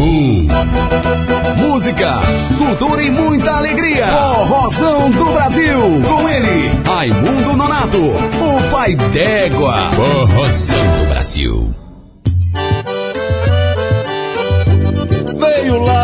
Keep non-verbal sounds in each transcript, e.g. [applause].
um. Música, cultura e muita alegria. Forrozão do Brasil. Com ele, Raimundo Nonato, o pai d'égua. Forrozão do Brasil.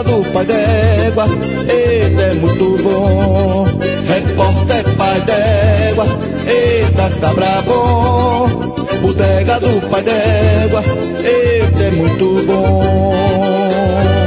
Do pai d'égua, eita é muito bom. Repórter pai d'égua, eita cabra bom. Bodega do pai d'égua, eita é muito bom.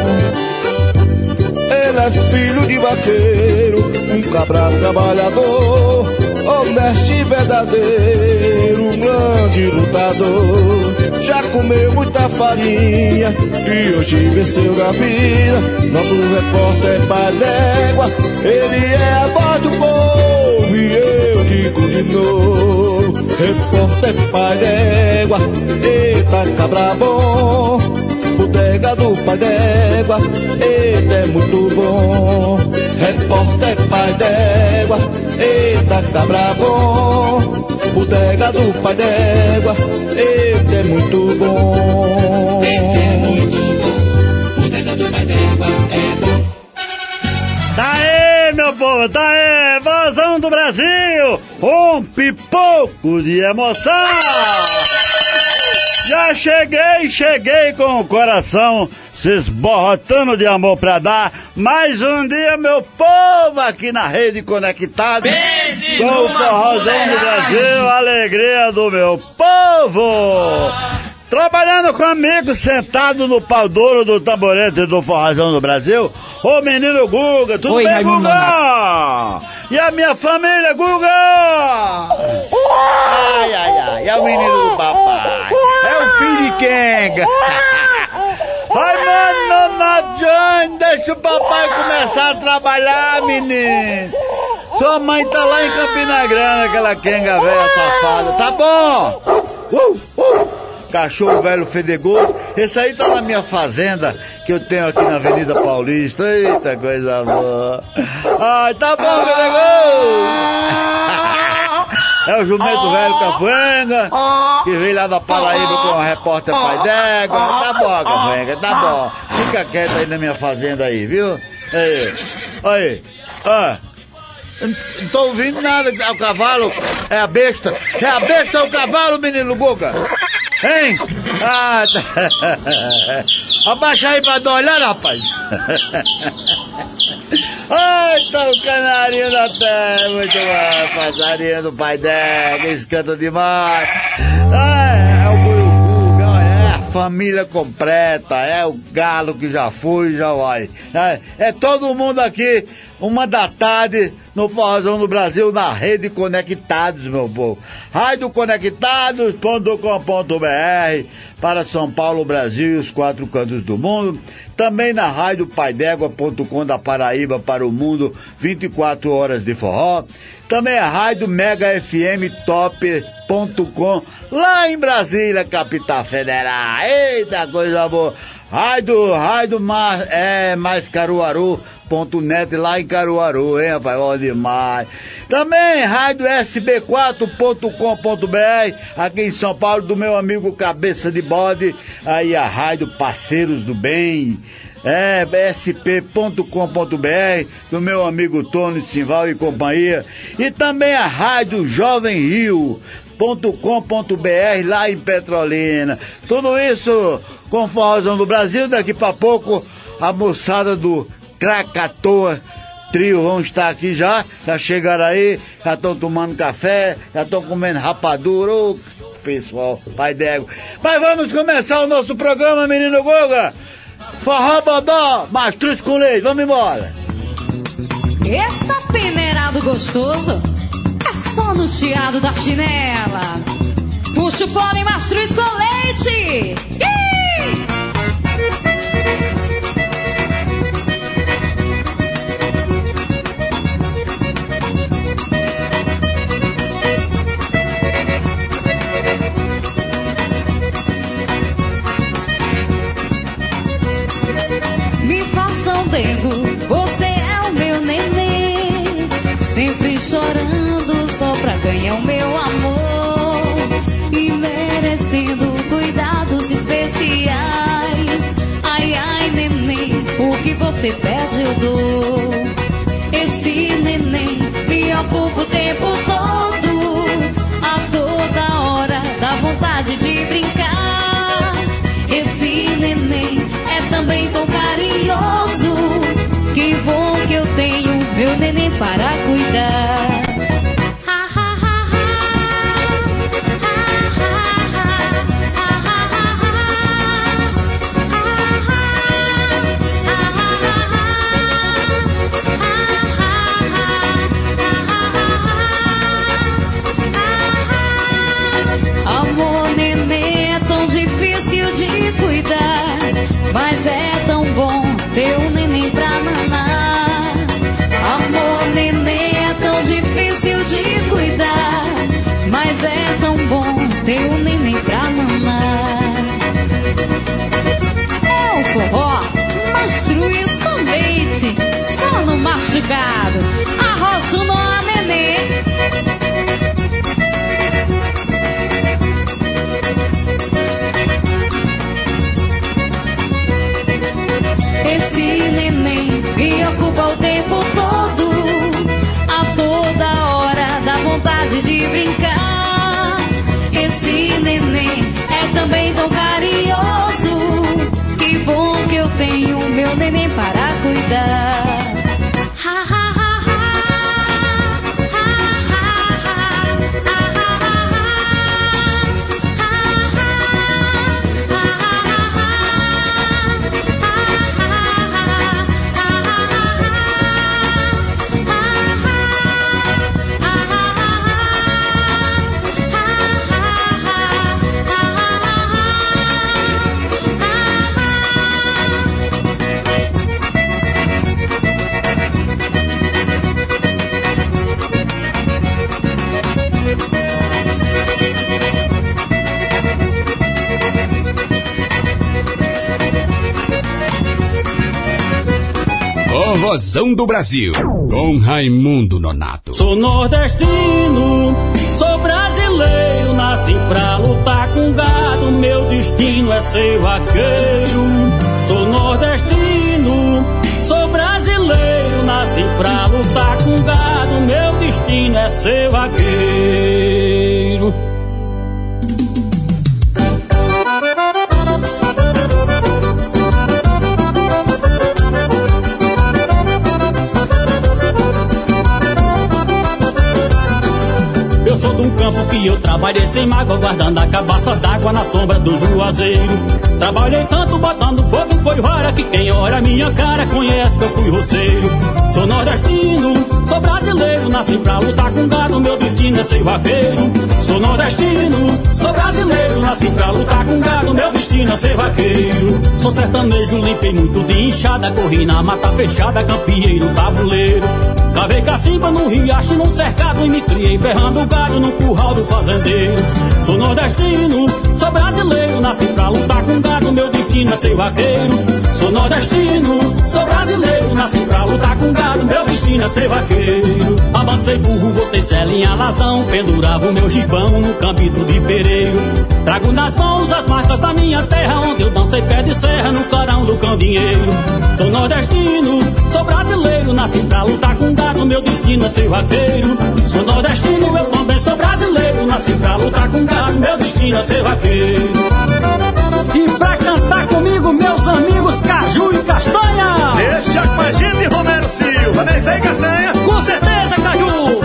Ele é filho de vaqueiro, um cabra trabalhador, honesto e verdadeiro, um grande lutador. Já comeu muita farinha e hoje venceu na vida. Nosso repórter é pai d'égua, ele é a voz do povo e eu digo de novo. Repórter pai d'égua, eita cabra bom. Do pai d'égua, eita é muito bom. Repórter pai d'égua, eita cabra bom. Bodega do pai d'égua, eita é muito bom. Tá aí, meu povo, tá aí, vozão do Brasil, um pipoco de emoção. Já cheguei, cheguei com o coração se esborrotando de amor pra dar. Mais um dia, meu povo, aqui na Rede Conectado. Pense com o forrozão do. Brasil, alegria do meu povo. Trabalhando com amigos sentado no pau duro do tamborete do Forrozão do Brasil, o menino Guga, tudo Oi, bem, Raimundo Guga? E a minha família, Guga? Ai, ai, ai, é o menino do papai, é o filho de Kenga. [laughs] Ai, mano, não adianta, deixa o papai começar a trabalhar, menino. Sua mãe tá lá em Campina Grande, aquela Kenga velha safada, tá bom? Uh, uh. Cachorro velho fedegoso. Esse aí tá na minha fazenda que eu tenho aqui na Avenida Paulista. Eita coisa boa. Ai, tá bom, fedegoso. É o jumento velho Cafuenga, que veio lá da Paraíba com o repórter pai d'égua. Tá bom, Cafuenga, tá bom. Fica quieto aí na minha fazenda aí, viu? Aí, aí. Não não tô ouvindo nada, é o cavalo, é a besta, é a besta, é o cavalo, menino Guga. Hein? Ah, tá. [laughs] Abaixa aí pra dar olhada, rapaz. [laughs] Ai, tá o canarinho da terra, muito bom, passarinho do pai dela, esse canta demais. Ah, é o Buiugu, é a família completa, é o galo que já foi, já vai. É, é todo mundo aqui, uma da tarde, no Forrozão do Brasil, na Rede Conectados, meu povo. Radioconectados.com.br para São Paulo, Brasil e os quatro cantos do mundo. Também na Rádio Paidégua.com da Paraíba para o mundo, 24 horas de forró. Também a Rádio Mega FM Top.com lá em Brasília, capital federal. Eita coisa boa! Rádio, Rádio mais, é, mais Caruaru.net lá em Caruaru, hein, rapaz? Bom demais. Também Rádio SB4.com.br aqui em São Paulo, do meu amigo Cabeça de Bode. Aí a Rádio Parceiros do Bem. É, sp.com.br, do meu amigo Tony Simval e companhia. E também a Rádio Jovem Rio com.br lá em Petrolina. Tudo isso com forrozão do Brasil. Daqui para pouco a moçada do Krakatoa trio vão estar aqui já, já chegaram aí, já estão tomando café, já estão comendo rapadura, ô pessoal, pai d'égua. Mas vamos começar o nosso programa, menino Goga. Forró Bodó, mastruz com leite, vamos embora. Eita, peneirado gostoso, só no chiado da chinela. Puxa o pônei mastruz com leite. Ih! dengo, o meu amor. E merecendo cuidados especiais. Ai, ai, neném, o que você pede eu dou. Esse neném me ocupa o tempo todo. A toda hora dá vontade de brincar. Esse neném é também tão carinhoso. Que bom que eu tenho meu neném para cuidar. Ter um neném pra nanar. Amor, neném é tão difícil de cuidar, mas é tão bom ter um neném pra nanar. É o forró, mastruz com leite, só no machucado, arroz no neném. Me ocupa o tempo todo. A toda hora dá vontade de brincar. Esse neném é também tão carinhoso. Que bom que eu tenho meu neném para cuidar. Forrozão do Brasil, com Raimundo Nonato. Sou nordestino, sou brasileiro, nasci pra lutar com gado, meu destino é ser vaqueiro. Sou nordestino, sou brasileiro, nasci pra lutar com gado, meu destino é ser vaqueiro. Campo que eu trabalhei sem mágoa, guardando a cabaça d'água na sombra do juazeiro. Trabalhei tanto botando fogo, foi vara que quem olha minha cara conhece que eu fui roceiro. Sou nordestino, sou brasileiro, nasci pra lutar com gado, meu destino é ser vaqueiro. Sou nordestino, sou brasileiro, nasci pra lutar com gado, meu destino é ser vaqueiro. Sou sertanejo, limpei muito de inchada, corri na mata fechada, campeei no tabuleiro. Cavei cacimba no riacho, num cercado e me criei ferrando gado no curral do fazendeiro. Sou nordestino, sou brasileiro, nasci lutar com gado, meu destino é ser vaqueiro. Sou nordestino, sou brasileiro, nasci pra lutar com gado, meu destino é ser vaqueiro. Avancei burro, botei sela em alazão, pendurava o meu gibão no campito de pereiro. Trago nas mãos as marcas da minha terra, onde eu dancei pé de serra no clarão do candinheiro. Sou nordestino, sou brasileiro, nasci pra lutar com gado, meu destino é ser vaqueiro. Sou nordestino, eu também sou brasileiro, nasci pra lutar com gado, meu destino é ser vaqueiro. E pra cantar comigo, meus amigos Caju e Castanha. Deixa com a gente, Romero Silva, nem sei Castanha. Com certeza, Caju.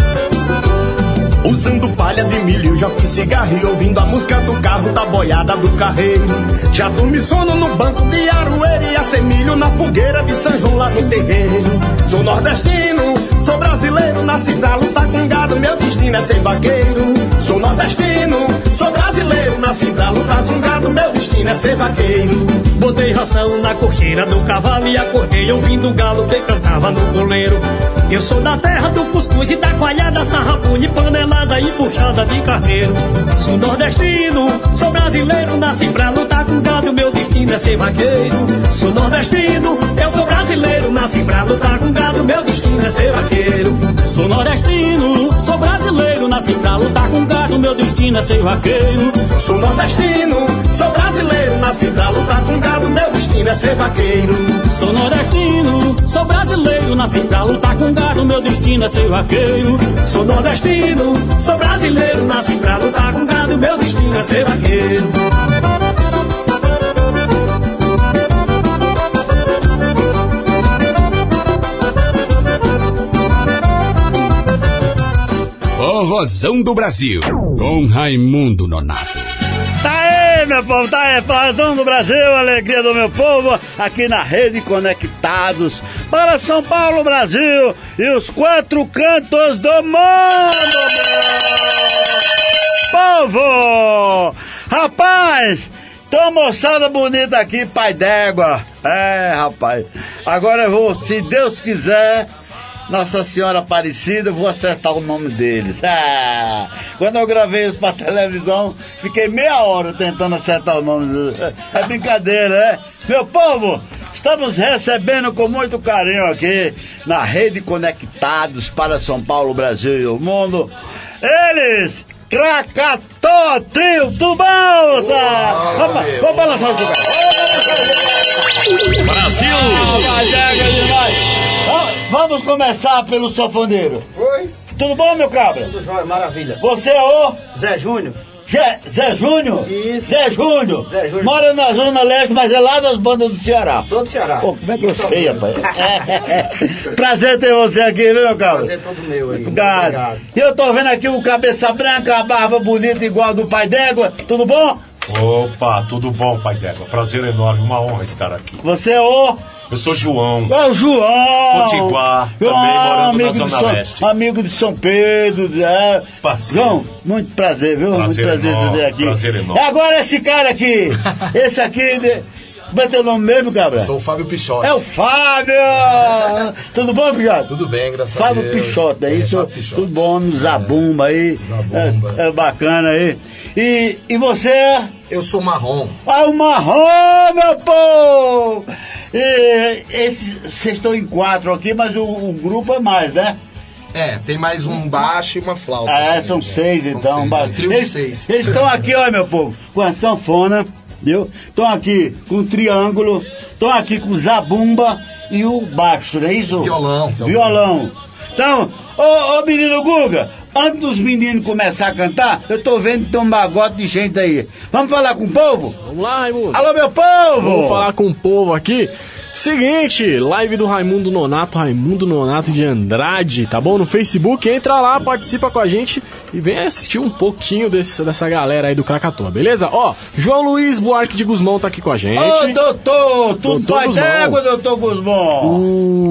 Usando palha de milho, joque cigarro e ouvindo a música do carro, da boiada do carreiro. Já dormi sono no banco de aroeira e assemilho na fogueira de São João lá no terreiro. Sou nordestino, sou brasileiro, nasci pra lutar com gado, meu destino é ser vaqueiro. Sou nordestino, sou brasileiro, nasci pra lutar com gado, meu destino é ser vaqueiro. Botei ração na cocheira do cavalo e acordei ouvindo o galo que cantava no goleiro. Eu sou da terra do cuscuz e da coalhada, sarrapune, panelada e puxada de carneiro. Sou nordestino, sou brasileiro, nasci pra lutar gado, meu destino é ser vaqueiro. Sou nordestino, eu sou brasileiro, nasci pra lutar com gado, meu destino é ser vaqueiro. Sou nordestino, sou brasileiro, nasci pra lutar com gado, meu destino é ser vaqueiro. Sou nordestino, sou brasileiro, nasci pra lutar com gado, meu destino é ser vaqueiro. Sou nordestino, sou brasileiro, nasci pra lutar com gado, meu destino é ser vaqueiro. Sou nordestino, sou brasileiro, nasci pra lutar com gado, meu destino é ser vaqueiro. Forrozão do Brasil, com Raimundo Nonato. Tá aí, meu povo, tá aí, Forrozão do Brasil, alegria do meu povo, aqui na Rede Conectados para São Paulo, Brasil e os quatro cantos do mundo, meu povo! Rapaz, tô moçada bonita aqui, pai d'égua. É, rapaz, agora eu vou, se Deus quiser, nossa Senhora Aparecida, vou acertar o nome deles. Ah, quando eu gravei isso pra televisão, fiquei meia hora tentando acertar o nome deles. É brincadeira, né? Meu povo, estamos recebendo com muito carinho aqui na Rede Conectados para São Paulo, Brasil e o mundo. Eles, Krakatoa Trio, tudo bom, moça? Vamos, vamos balançar o lugar. Brasil! Vamos começar pelo sofoneiro. Oi, Tudo bom, meu cabra? tudo jóia, maravilha. Você é o Zé Júnior, Zé, Zé Júnior? Isso. Zé Júnior. Zé Júnior. Mora na Zona Leste, mas é lá das bandas do Ceará. sou do Ceará. Pô, como é que eu sei, rapaz? [laughs] Prazer ter você aqui, viu, meu cabra? Prazer todo meu aí. Obrigado. E eu tô vendo aqui o cabeça branca, a barba bonita igual a do pai d'égua. Tudo bom? Opa, tudo bom, Pai d'Égua? Prazer enorme, uma honra estar aqui. Você é o... Eu sou João. É o João! Potiguar, também morando na amigo de Zona São- Leste. Amigo de São Pedro. É. Parceiro. João, muito prazer, viu? Prazer muito prazer enorme, te ver aqui. prazer enorme. E agora esse cara aqui. [laughs] esse aqui. De... Como é teu nome mesmo, cabra? Sou o Fábio Pichote. É o Fábio! [laughs] Tudo bom, Pichote? Tudo bem, graças a Fábio Deus. Pichote, é isso? Fábio Pichote. Tudo bom, no Zabumba aí. Zabumba. É, é bacana aí. E, e você é? Eu sou marrom. Ah, o marrom, meu povo! E, esse- Vocês estão em quatro aqui, mas o, o grupo é mais, né? É, tem mais um baixo e uma flauta. Ah, é, são né? seis São então. seis, ba- um trio eles, seis. Eles estão aqui, ó, meu povo, com a sanfona, viu? Estão aqui com o triângulo, estão aqui com o zabumba e o baixo, não é isso? Violão. Violão. Então, ô, ô menino Guga, antes dos meninos começar a cantar, eu tô vendo que tem um bagote de gente aí. Vamos falar com o povo? Vamos lá, Raimundo. Alô, meu povo! Vamos falar com o povo aqui. Seguinte, live do Raimundo Nonato, Raimundo Nonato de Andrade, tá bom? No Facebook, entra lá, participa com a gente e vem assistir um pouquinho desse, dessa galera aí do Krakatoa, beleza? Ó, João Luiz Buarque de Guzmão tá aqui com a gente. Ô, doutor, tudo Doutor vai Guzmão. d'égua, doutor Guzmão?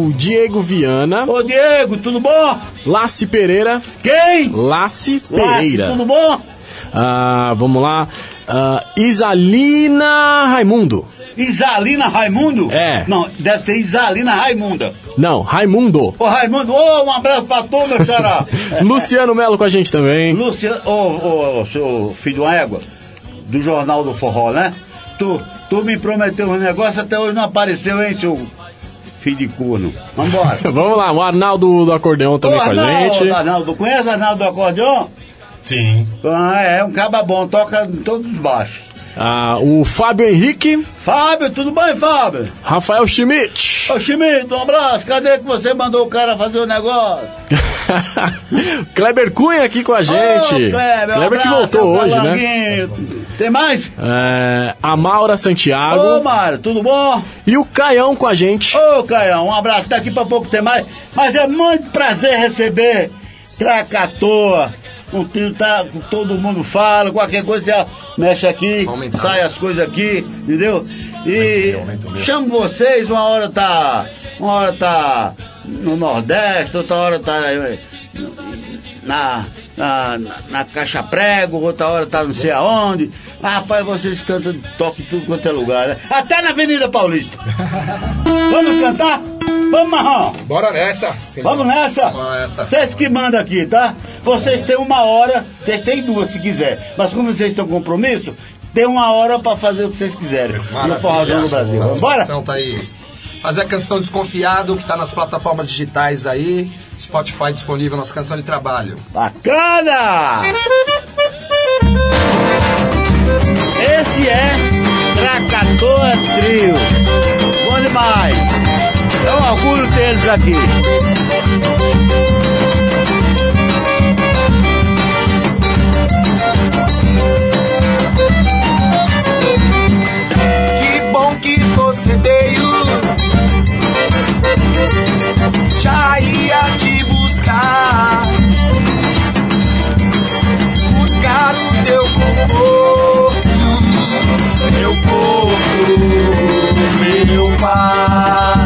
O Diego Viana, Ô, Diego, tudo bom? Laci Pereira, Quem? Laci Pereira. tudo bom? Ah, vamos lá. Ah, Isalina Raimundo. Isalina Raimundo? É. Não, deve ser Isalina Raimunda. Não, Raimundo. Ô, Raimundo, ô, um abraço pra tu, meu xará. [laughs] Luciano Melo com a gente também. Luciano, ô, ô, ô, seu filho de uma égua, do Jornal do Forró, né? Tu, tu me prometeu um negócio, até hoje não apareceu, hein, seu filho de corno. Vambora. [laughs] Vamos lá, o Arnaldo do acordeão também Ô, com a Arnaldo, gente. Arnaldo, conhece Arnaldo do acordeão? Sim. Ah, é, um caba bom, toca em todos os baixos. Ah, o Fábio Henrique, Fábio, tudo bem, Fábio? Rafael Schmidt. Ô, Chimito, um abraço. Cadê que você mandou o cara fazer o negócio? [laughs] Kleber Cunha aqui com a gente. Ô, Kleber, um Kleber que voltou hoje, né? Tem mais? É, a Maura Ô, Santiago Mário, tudo bom? e o Caião com a gente. Ô, Caião, um abraço. Daqui pra pouco tem mais. Mas é muito prazer receber Krakatoa um trio tá, todo mundo fala, qualquer coisa você mexe aqui, sai as coisas aqui, entendeu? E chamo vocês, uma hora tá. Uma hora tá no Nordeste, outra hora tá eh, na, na, na, Caixa Prego, outra hora tá não sei aonde. Mas rapaz, vocês cantam, tocam em tudo quanto é lugar, né? Até na Avenida Paulista. [laughs] Vamos cantar? Vamos, Marrão? Bora nessa. Vamos nessa? Vamos nessa. Vocês que mandam aqui, tá? Vocês têm uma hora, vocês têm duas se quiser. Mas como vocês têm compromisso, tem uma hora pra fazer o que vocês quiserem. No Forrozão do Brasil. Satisfação tá aí. Fazer a canção Desconfiado, que tá nas plataformas digitais aí. Spotify disponível, nossa canção de trabalho. Bacana! Esse é Krakatoa Trio. Bom demais. É um orgulho ter eles aqui. Que bom que você veio. Já ia te buscar. Buscar o teu conforto. Meu corpo, meu pai.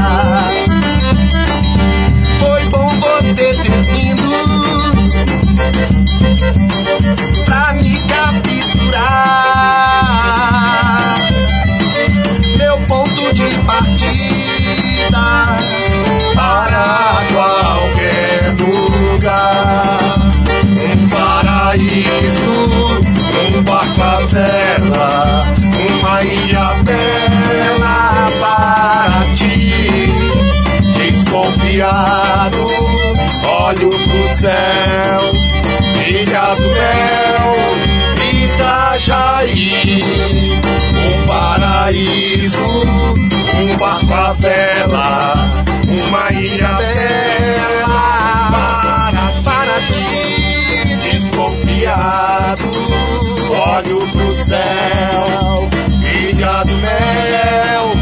Desconfiado, olho pro céu, ilha do mel, Itajaí. Um paraíso, um barco à vela, uma ilha bela para, para ti. Desconfiado, olho pro céu, ilha do mel,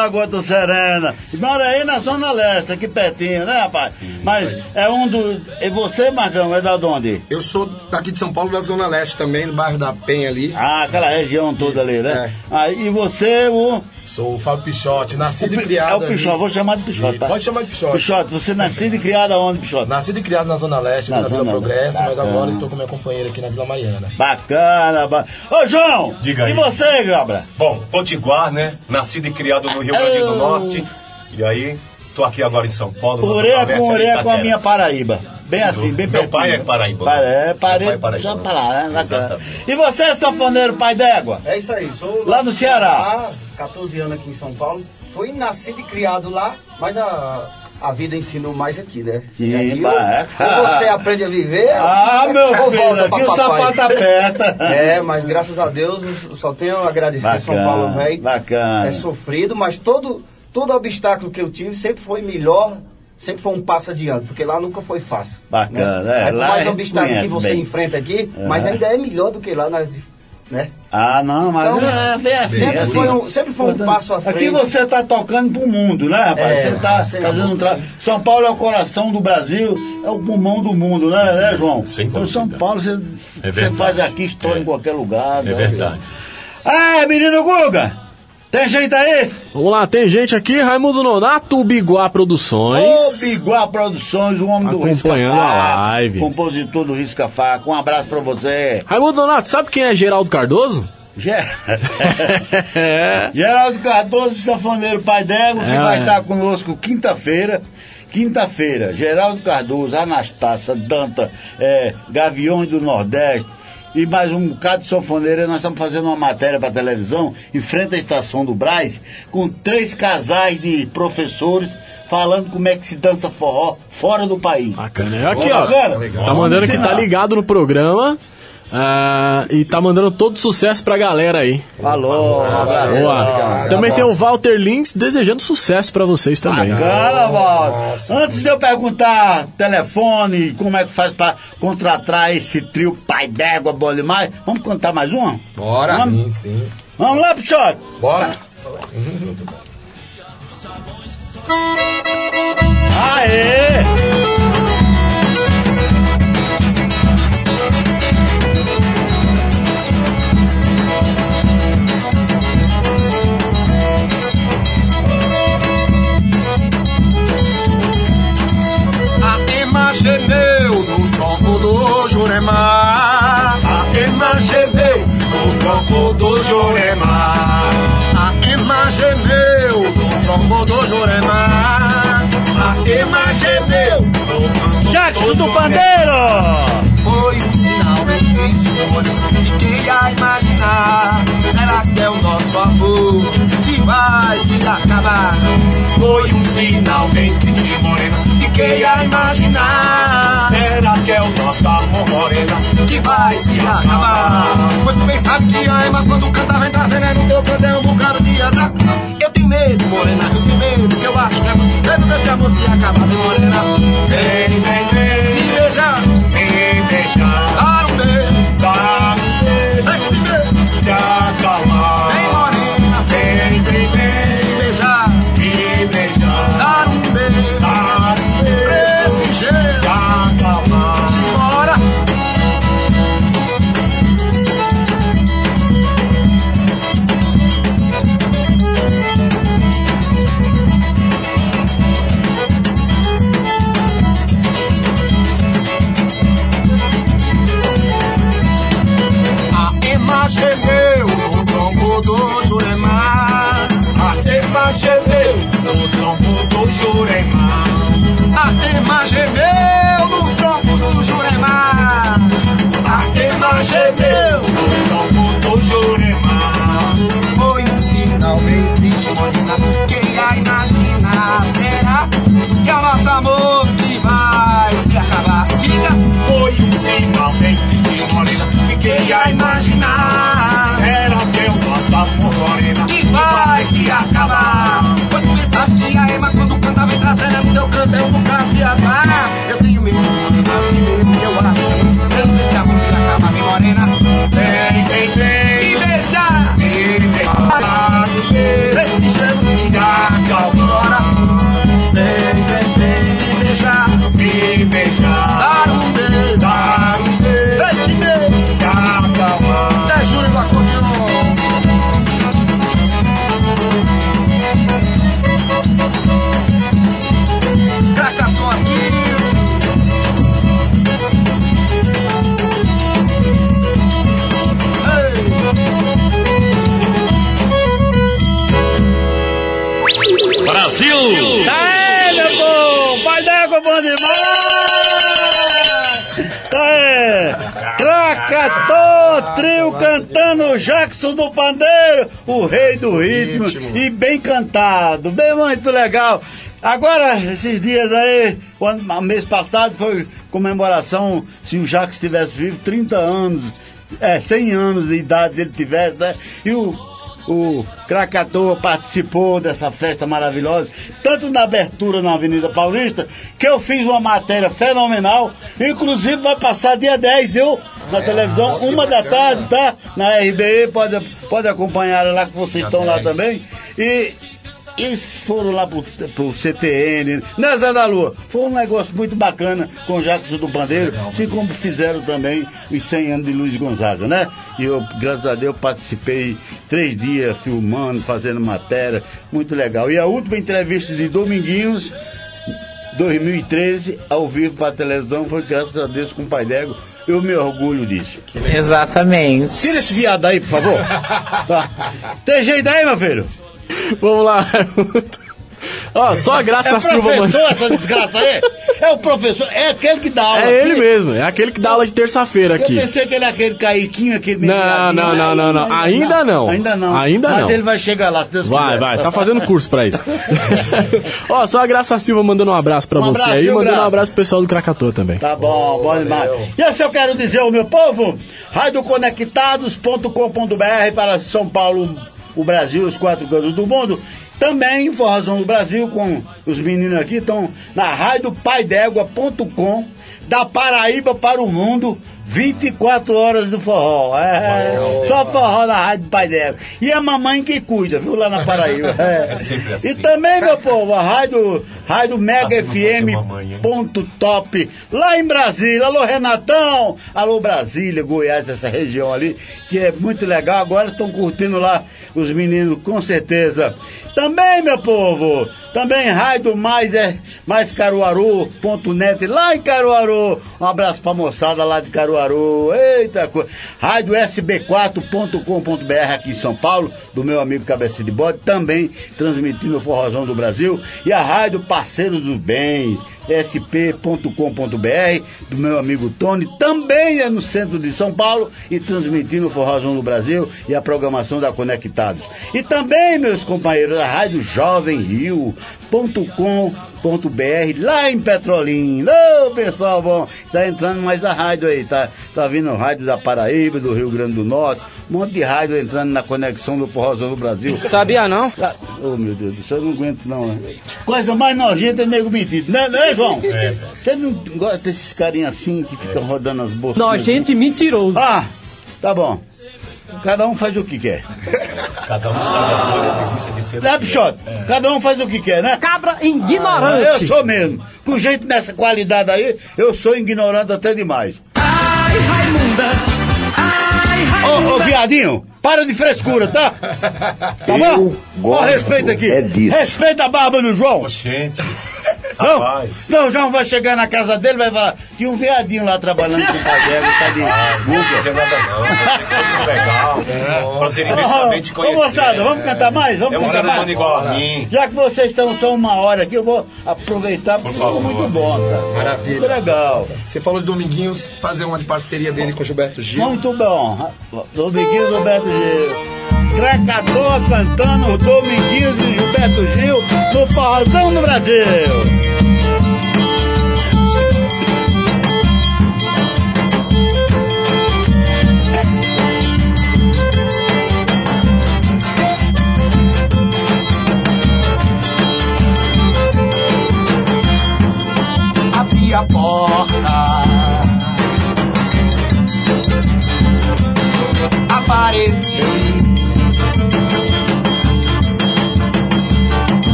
da Gota Serena. Mora aí na Zona Leste, aqui pertinho, né, rapaz? Mas é um dos. E você, Marcão, é da onde? Eu sou daqui de São Paulo, da Zona Leste também, no bairro da Penha ali. Ah, aquela região toda ali, né? Ah, e você, o. Sou o Fábio Pichote, nascido o e criado. É o ali. Pichote, vou chamar de Pichote. Tá? Pode chamar de Pichote. Pichote, você nascido e criado aonde, Pichote? Nascido e criado na Zona Leste, Na na, Vila Zona Progresso, Leste. mas agora Bacana. estou com minha companheira aqui na Vila Maiana. Bacana, ba... Ô, João! Diga aí. E você, Gabra? Bom, Potiguar, né? Nascido e criado no Rio Grande do Norte. E aí, tô aqui agora em São Paulo. Leste, com orelha com a minha Paraíba. Bem assim, bem Meu pertinho. pai é paraíba. Pare- É, Meu pare... pai é paraíba. Lá, né? E você, sanfoneiro pai d'égua? É isso aí, sou Lá no Ceará. Há 14 anos aqui em São Paulo. Fui nascido e criado lá, mas a, a vida ensinou mais aqui, né? Sim, E aqui, vai. ou, ou você aprende a viver. [laughs] Ah, ou meu volta filho, aqui o sapato aperta. É, mas graças a Deus eu só tenho a agradecer São Bacana, Paulo, velho. bacana. É sofrido, mas todo, todo obstáculo que eu tive sempre foi melhor. Sempre foi um passo adiante, porque lá nunca foi fácil. Bacana, né? é, Aí, lá a mais obstáculo que você bem. enfrenta aqui, É. mas ainda é melhor do que lá nas, né? Ah, não, mas Então, é bem assim. sempre assim. foi um- sempre foi um passo à frente. Aqui você tá tocando pro mundo, né, rapaz? É, você tá sem fazendo um trabalho. São Paulo é o coração do Brasil, é o pulmão do mundo, né, né João? Sem então, São. Paulo, você, É você faz aqui história em qualquer lugar. É né? verdade. Ah, menino Guga! Tem gente aí? Vamos lá, tem gente aqui, Raimundo Nonato, Biguá Produções. Ô, Biguá Produções, o homem do Acompanhando Risca a Faca, live. Compositor do Risca Faca. Um abraço pra você. Raimundo Nonato, sabe quem é Geraldo Cardoso? Ge- [laughs] Geraldo Cardoso, sanfoneiro pai d'égua, que É, vai é. estar conosco quinta-feira. Quinta-feira, Geraldo Cardoso, Anastácia, Danta, é, Gaviões do Nordeste e mais um bocado de sanfoneiro. Nós estamos fazendo uma matéria para televisão, em frente à estação do Braz, com três casais de professores falando como é que se dança forró fora do país. Bacana. É Aqui, ó. Tá mandando que tá ligado no programa. Ah, e tá mandando todo sucesso pra galera aí. Falou, um. Boa. Também tem o Walter Lins desejando sucesso pra vocês também. Bacana, Walter. Antes de eu perguntar telefone, como é que faz pra contratar esse trio pai d'égua bom demais, vamos contar mais uma? Bora. Vamos, Sim, sim. vamos lá, Pichote. Bora. Aê! Do Juremar. A ema gemeu no tronco do Juremar. A ema gemeu no tronco do Juremar. A ema gemeu no tronco Jackson do Pandeiro! Foi um sinal de olho Fiquei a imaginar Será que é o nosso amor Que vai se acabar? Foi um sinal bem triste morena Fiquei a imaginar. Será que é o nosso amor morena Que vai se acabar? Pois tu bem sabe que a Ema quando canta vem trazendo no teu é um bocado de azar. Eu tenho medo morena, eu tenho medo Que eu acho que é muito cedo desse amor se acabar Vem morena? Vem, vem, vem. Me beijar. Me deixar dar um beijo, dar beijo A Ema gemeu no tronco do Juremar. A Ema gemeu no tronco do Juremar. Foi um sinal bem triste. Quem a imaginar será que é o nosso amor que vai se acabar? Diga, foi um sinal bem triste. Fiquei a imaginar. Do Pandeiro, o rei do ritmo, e bem cantado, bem muito legal. Agora, esses dias aí, quando, mês passado foi comemoração, se o Jackson estivesse vivo, 30 anos, é, 100 anos de idade ele tivesse, né? E o, o Krakatoa participou dessa festa maravilhosa, tanto na abertura na Avenida Paulista, que eu fiz uma matéria fenomenal, inclusive vai passar dia 10, viu? Na televisão, uma da tarde, tá? Na RBE, pode, pode acompanhar lá que vocês estão lá também. E eles foram lá pro, pro CTN, né, Zé da Lua? Foi um negócio muito bacana com o Jacques do Bandeiro, assim como fizeram também os 100 anos de Luiz Gonzaga, né? E eu, graças a Deus, participei três dias filmando, fazendo matéria, muito legal. E a última entrevista de Dominguinhos, 2013, ao vivo para a televisão, foi graças a Deus com o Pai Dego. Eu me orgulho disso. Exatamente. Tira esse viado aí, por favor. [laughs] Tá. Tem jeito aí, meu filho? Vamos lá. Ó, só a Graça é Silva mano. essa desgraça aí? É o professor, é aquele que dá aula. É ele aqui. mesmo, é aquele que dá aula de terça-feira aqui. Eu pensei que ele é aquele caiquinho, aquele Não, não, não, não, não. Ainda não. Ainda não. Ainda Mas não. ele vai chegar lá, se Deus Vai, quiser. vai, tá fazendo curso pra isso. [laughs] Ó, só a Graça Silva mandando um abraço pra Um você abraço, aí, viu, mandando um Graça? abraço pro pessoal do Krakatoa também. Tá bom, bom demais. E assim eu quero dizer ao meu povo, radioconectados.com.br para São Paulo, o Brasil, os quatro cantos do mundo. Também Forrazão do Brasil, com os meninos aqui, estão na radiopaidégua.com, da Paraíba para o mundo, 24 horas do forró. É, só forró na Rádio Pai Dégua. E a mamãe que cuida, viu, lá na Paraíba. É. [laughs] É sempre assim. E também, meu povo, a Rádio, rádio Mega fosse FM mamãe, ponto top lá em Brasília. Alô, Renatão! Alô, Brasília, Goiás, essa região ali, que é muito legal. Agora estão curtindo lá os meninos, com certeza. Também, meu povo, também Rádio Mais, é, mais Caruaru.net, lá em Caruaru. Um abraço pra moçada lá de Caruaru. Eita coisa. Rádio SB4.com.br aqui em São Paulo, do meu amigo Cabeça de Bode, também transmitindo o Forrozão do Brasil. E a Rádio Parceiros dos Bens sp.com.br do meu amigo Tony, também é no centro de São Paulo e transmitindo o Forrozão do Brasil e a programação da Conectados. E também, meus companheiros, a Rádio Jovem Rio.com.br lá em Petrolina. Ô, pessoal, bom, tá entrando mais a rádio aí, tá, tá vindo rádio da Paraíba, do Rio Grande do Norte, um monte de rádio entrando na conexão do Forrozão do Brasil. Sabia não? Ah, Oh, meu Deus do céu, eu não aguento não, né? Coisa mais nojenta é nego metido, né, né, João? É. Você não gosta desses carinhas assim que ficam rodando as bolsas? Nojento e mentiroso. Ah, tá bom. Cada um faz o que quer. Cada um sabe a dor e a delícia de ser. Né, Pichote? Cada um faz o que quer, né? Cabra Ah, ignorante. eu sou mesmo. Com jeito nessa qualidade aí, eu sou ignorante até demais. Ai, Raimunda. Ai, Ô, ô, viadinho, para de frescura, tá? Tá bom? Ó, respeita aqui. é disso. Respeita a barba do João. Gente, Não, rapaz. não, o João vai chegar na casa dele vai falar, tinha um viadinho lá trabalhando com o Padego, tá de Não quer dizer nada não. Você foi legal. Prazer imensamente Ô, conhecer. moçada, vamos cantar mais? Vamos É um cantar mais? igual a mim. Já que vocês estão só uma hora aqui, eu vou aproveitar porque ficou muito bom, tá? Maravilha. Muito legal. Você falou de Dominguinhos, fazer uma de parceria dele com o Gilberto Gil. Muito bom. Dominguinhos Roberto Gil. Cracador cantando Dominguinhos e Gilberto Gil no Forrozão do Brasil. a porta.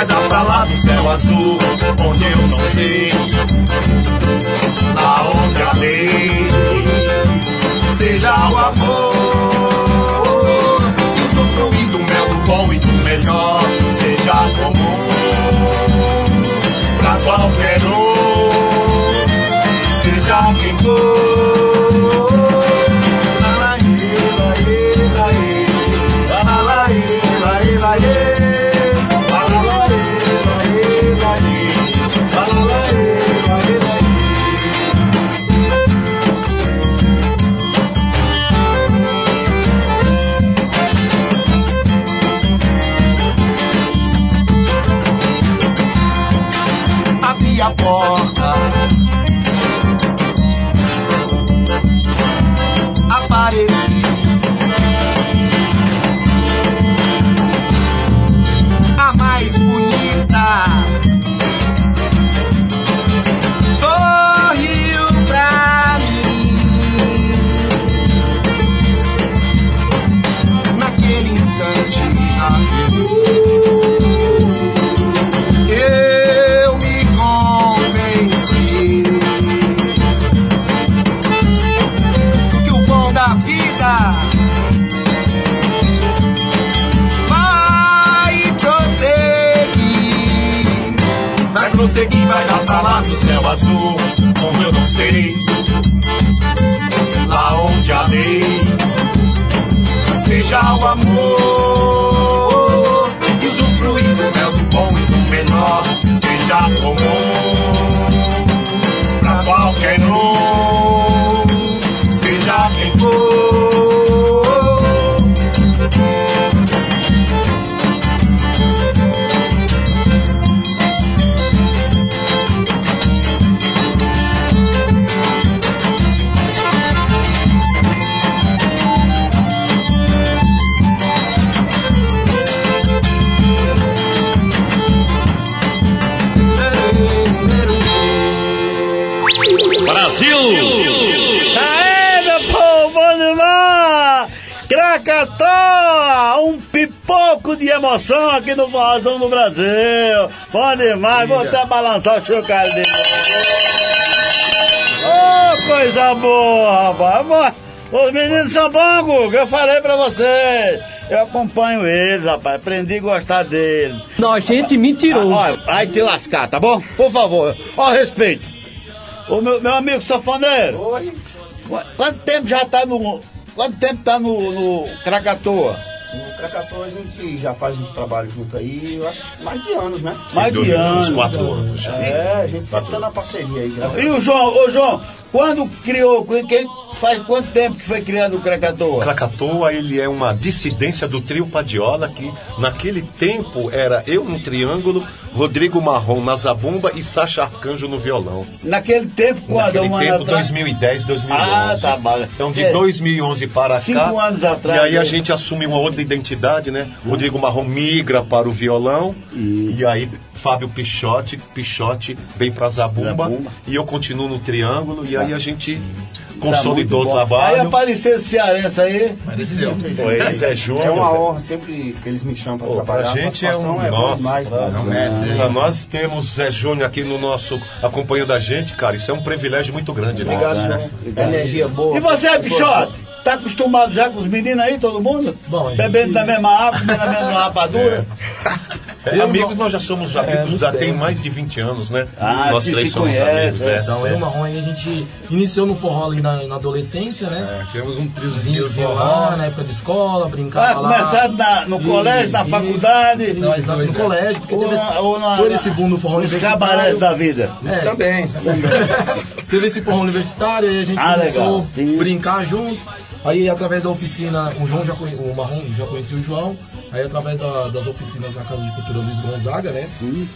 Vai dar pra lá do céu azul, onde eu não sei. Lá onde a lei seja o amor. Usufruir do mel do bom e do melhor seja comum pra qualquer um, seja quem for. Azul, como eu não sei. Lá onde a lei seja o amor. Usufruir do mel do bom e do menor seja comum de emoção aqui no Forrozão do Brasil! Bom demais, vou até balançar o chocalho dele. Ô, coisa boa, rapaz! Os meninos são bons, Guga, eu falei pra vocês! Eu acompanho eles, rapaz, aprendi a gostar deles. Nojento e mentiroso. Ah, vai te lascar, tá bom? Por favor, ó, respeito. Ô, meu, meu amigo safoneiro. Oi. Qu- Quanto tempo já tá no. Quanto tempo tá no, no Krakatoa? No Krakatoa a gente já faz uns trabalhos junto aí, eu acho mais de anos, né? Mais de anos. Uns quatro anos já. É, a gente sempre tá na parceria aí, graças a E o João, ô João, quando criou, quem faz quanto tempo que foi criado o Krakatoa? Krakatoa, ele é uma dissidência do trio Padiola, que naquele tempo era eu no triângulo, Rodrigo Marrom na zabumba e Sacha Arcanjo no violão. Naquele tempo, quando? Naquele Um tempo, atrás? 2010, 2011. Ah, tá bom. Então, de É. 2011 para cá. Cinco anos atrás, E aí a né? gente assume uma outra identidade, né? Rodrigo Marrom migra para o violão. E aí, Fábio Pichotti, Pichotti vem para Zabumba. Zabumba. E eu continuo no triângulo. E aí a gente Tá consolidou muito o bom. Aí trabalho. apareceu esse cearense aí. Apareceu. Foi, Zé Júnior. É uma honra sempre que eles me chamam para Pô, trabalhar. pra gente é um. bom Nossa, demais, cara. É um mestre. Pra nós temos Zé Júnior aqui no nosso acompanhando a gente, cara. Isso é um privilégio muito grande, né? Obrigado. Energia boa. E você, Pichote? Tá acostumado já com os meninos aí, todo mundo? Bom, gente- Bebendo da mesma água, comendo a mesma [laughs] rapadura? É, amigos, nós já somos amigos, já tem mais de 20 anos, né? Ah, nós três somos conhece, amigos, é. Então, eu e o Marrom aí a gente iniciou no forró ali na, na adolescência, né? É, tivemos um triozinho de forró. lá, na época de escola, Ah, brincava lá. começaram na- no colégio, na Isso. faculdade? Não, mas no colégio, porque Ou teve na- ou na- esse, foi esse boom do forró universitário. cabarés da vida. É, Também. [laughs] teve esse forró universitário e a gente Ah, começou a brincar junto. Aí através da oficina, o João já conhe, o Marrom já conhecia o João. Aí através da- das oficinas na Casa de Cultura Luiz Gonzaga, né?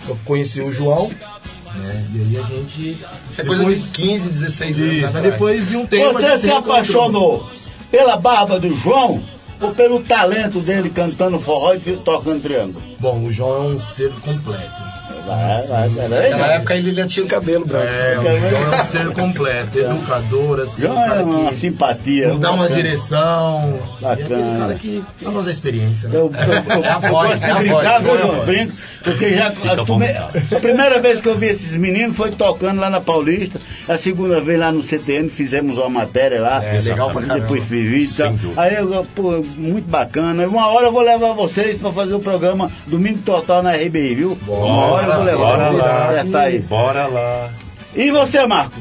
Eu conheci o João. Né? E aí a gente. Isso é coisa de 15, 16 anos. Isso, aí atrás. depois de um tempo. Você se apaixonou pela barba do João ou pelo talento dele cantando forró e tocando triângulo? Bom, o João é um ser completo. Vai, vai, peraí. Naquela época ele ainda tinha o cabelo branco. É, é um ser completo, educador, assim, um é uma que simpatia. nos dá uma bacana. direção. E é aquele Bacana. cara que dá nossa experiência. Né? Eu, eu, eu, É a voz, é a brincar, voz, é a eu voz. brinco. Porque já a, a primeira vez que eu vi esses meninos foi tocando lá na Paulista. A segunda vez lá no CTN fizemos uma matéria lá. É, legal pra caramba. Depois fiz vídeo e tal. Aí eu, pô, muito bacana. Uma hora eu vou levar vocês pra fazer o programa Domingo Total na RBI, viu? Uma hora vou levar. bora Vamos lá. acertar aí. Bora lá. E você, Marco?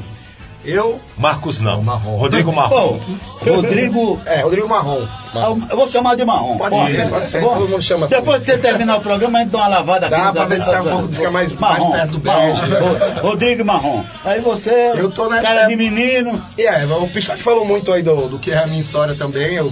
Eu, Marcos não. Marrom. Rodrigo Marrom. Rodrigo. é, Rodrigo Marrom. Ah, Eu vou chamar de marrom. Pode ser, pode ser. Bom, Todo mundo chama assim. Depois que você terminar o programa, a gente dá uma lavada aqui. Dá pra ver se sai um pouco, fica mais, mais marrom, perto do marrom. beijo. Ro- Rodrigo Marrom. Aí você, Eu tô na cara época- de menino. E é, o Pichote falou muito aí do, do que é a minha história também. Eu,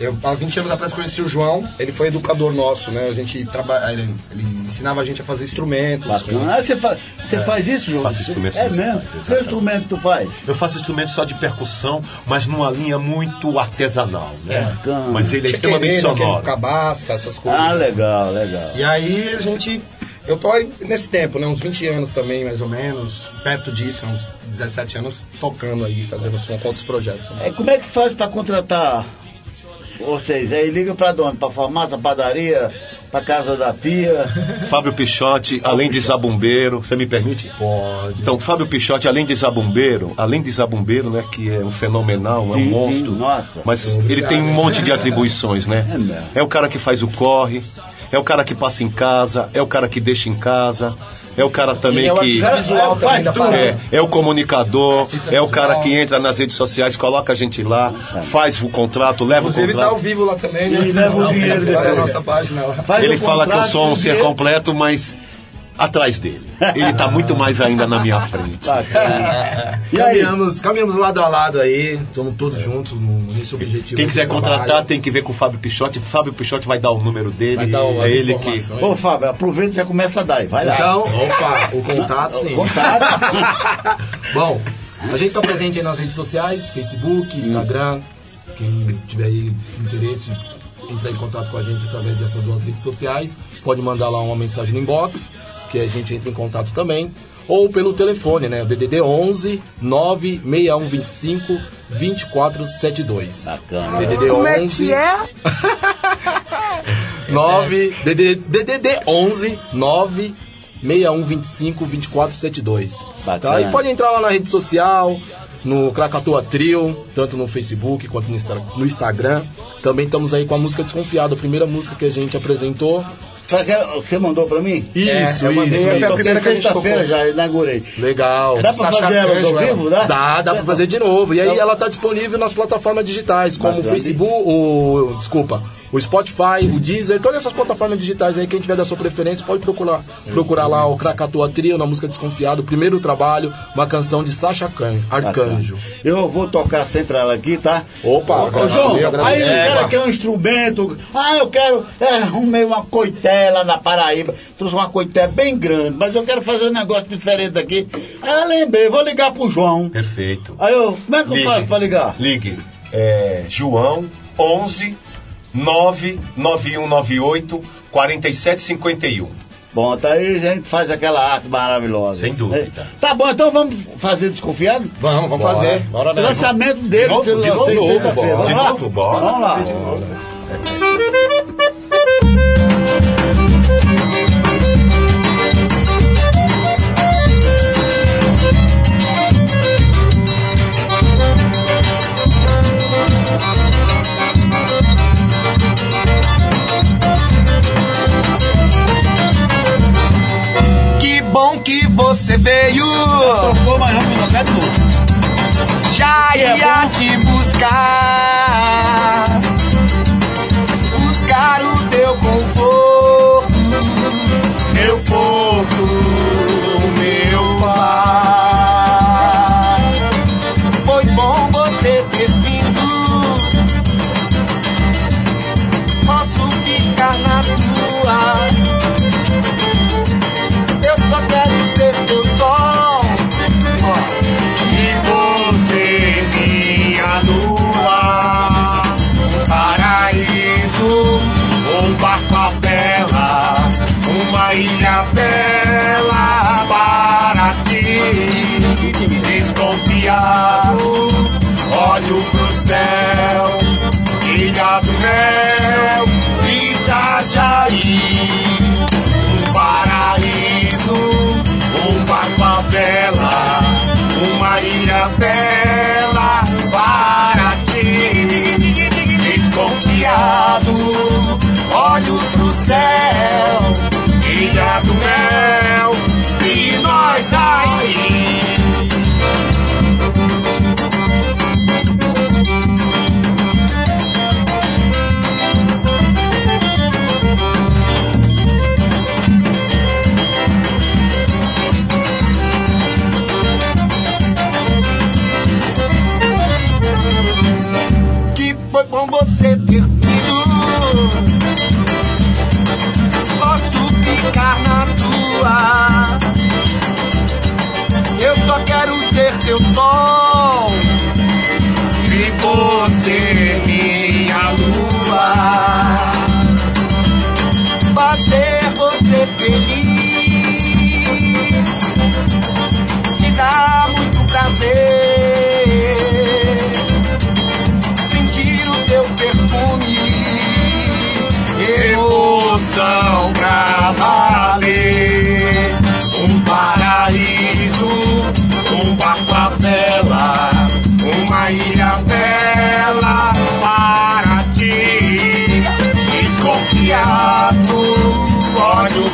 eu, há 20 anos atrás, conheci o João. Ele foi educador nosso, né? A gente trabalha, ele, ele ensinava a gente a fazer instrumentos. Bacana. Ah, você, fa você É. faz isso, João? Faço instrumentos É mesmo? Que exatamente. instrumento tu faz? Eu faço instrumento só de percussão, mas numa linha muito artesanal, né? Bacana. Mas ele é extremamente aquele sonoro. Cabaça, essas coisas. Ah, legal, legal. E aí a gente. Eu tô aí nesse tempo, né? Uns 20 anos também, mais ou menos. Perto disso, uns 17 anos, tocando aí, fazendo som com outros projetos. né? É, como é que faz pra contratar vocês? Aí liga pra onde? Pra farmácia, padaria, pra casa da tia? Fábio Pichotti, além de zabumbeiro, você me permite? Pode. Então, Fábio Pichotti, além de zabumbeiro, além de zabumbeiro, né, que é um fenomenal, é um Sim, sim, monstro, nossa. mas ele tem um monte de atribuições, né? É mesmo. É o cara que faz o corre, é o cara que passa em casa, é o cara que deixa em casa, é o cara também é que visual é, também é, é o comunicador, é o cara visual. que entra nas redes sociais, coloca a gente lá, faz o contrato, leva o Inclusive tá ao contrato. vivo lá também, né? E leva o dinheiro lá. Faz Ele o fala que eu contrato, sou um ser completo, mas atrás dele. Ele tá muito mais ainda na minha frente. E aí? Caminhamos, caminhamos lado a lado aí, estamos todos juntos no- nesse objetivo. Quem quiser trabalho. contratar tem que ver com o Fábio Pichotti. O Fábio Pichotti vai dar o número dele. Vai dar o- é ele que. Ô, Fábio, aproveita e já começa a dar aí. Vai lá. Então, opa, o contato sim. Contato. [laughs] Bom, a gente está presente aí nas redes sociais, Facebook, Instagram. Quem tiver aí interesse, entrar em contato com a gente através dessas duas redes sociais. Pode mandar lá uma mensagem no inbox, que a gente entra em contato também. Ou pelo telefone, né? DDD 11 96125 2472. Bacana. DDD Como é 11 que é? 9 DDD, DDD 11 9 6125 2472. Bacana. Tá? E pode entrar lá na rede social, no Krakatoa Trio, tanto no Facebook quanto no, Insta- no Instagram. Também estamos aí com a música Desconfiado, a primeira música que a gente apresentou. Sabe que Você mandou pra mim? Isso, eu mandei, isso, eu isso. Primeira que a gente sexta-feira já, inaugurei. Legal. Dá pra Sacha fazer ela ao vivo, dá? Dá, dá pra fazer de novo. E aí ela tá disponível nas plataformas digitais, como o. Facebook, o. Desculpa. O Spotify, o Deezer, todas essas plataformas digitais aí, quem tiver da sua preferência, pode procurar, procurar lá o Krakatoa Trio na música Desconfiado, primeiro trabalho, uma canção de Sacha Arcan- Arcanjo. Eu vou tocar sempre ela aqui, tá? Opa, Ô, João, aí o agradeço. cara quer um instrumento. Ah, eu quero. É, arrumei uma coité lá na Paraíba. Trouxe uma coité bem grande, mas eu quero fazer um negócio diferente aqui. Aí eu lembrei, vou ligar pro João. Perfeito. Aí eu, como é que eu Ligue. faço pra ligar? Ligue. É, João 11 99198 4751. Bom, tá aí a gente faz aquela arte maravilhosa. Sem dúvida. É, Tá bom, então vamos fazer desconfiado? Vamos, vamos fazer. Bora nessa. Lançamento dele, De novo, que eu de novo, bora. Vamos De lá? novo, bora. Vamos lá. Que Já é ia te buscar. Ficar na tua. Eu só quero ser teu sol. E você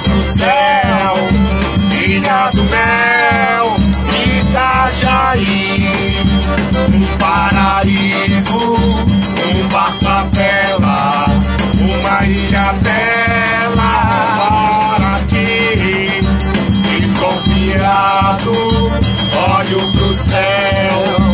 pro céu, ilha do mel, Itajaí um paraíso, um barco à vela, uma ilha bela para ti. Desconfiado, olho pro céu,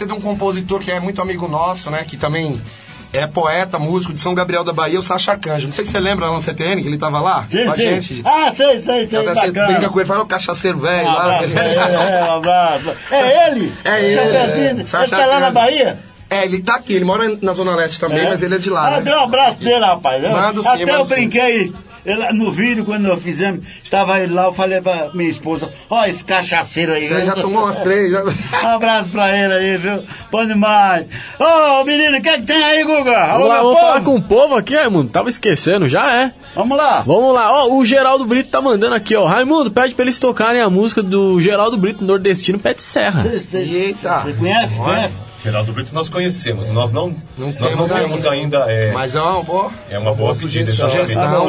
É de um compositor que é muito amigo nosso, né? Que também é poeta, músico de São Gabriel da Bahia, o Sacha Canjo. Não sei se você lembra lá no CTN, que ele tava lá Sim, com a sim. gente. Ah, sei, sei, sei. Até você brinca com ele, fala o cachaceiro velho Um lá. é, é, abraço. É ele? É ele. É. Ele Sacha tá lá na. Bahia? É, ele tá aqui, ele mora na Zona Leste também, É? mas ele é de lá. Ah, né? dê um abraço dele, rapaz. Eu- Mando sim, Até eu sim. Ele- no vídeo, quando nós fizemos, estava ele lá, eu falei pra minha esposa, ó, esse cachaceiro aí. Você viu?" já tomou umas três. Já... Um [laughs] abraço pra ele aí, viu? Bom demais. Ô, menino, o que, é que tem aí, Guga? Alô, meu vamos povo? falar com o povo aqui, Raimundo. Tava esquecendo, já é. Vamos lá. Vamos lá. Ó, o Geraldo Brito tá mandando aqui, ó. Raimundo, pede pra eles tocarem a música do Geraldo Brito, nordestino, Pé de Serra. Eita. Você conhece? Conhece? Geraldo Brito nós conhecemos, nós não, nós não temos temos ainda. é, Mas é uma boa. é uma boa sugestão.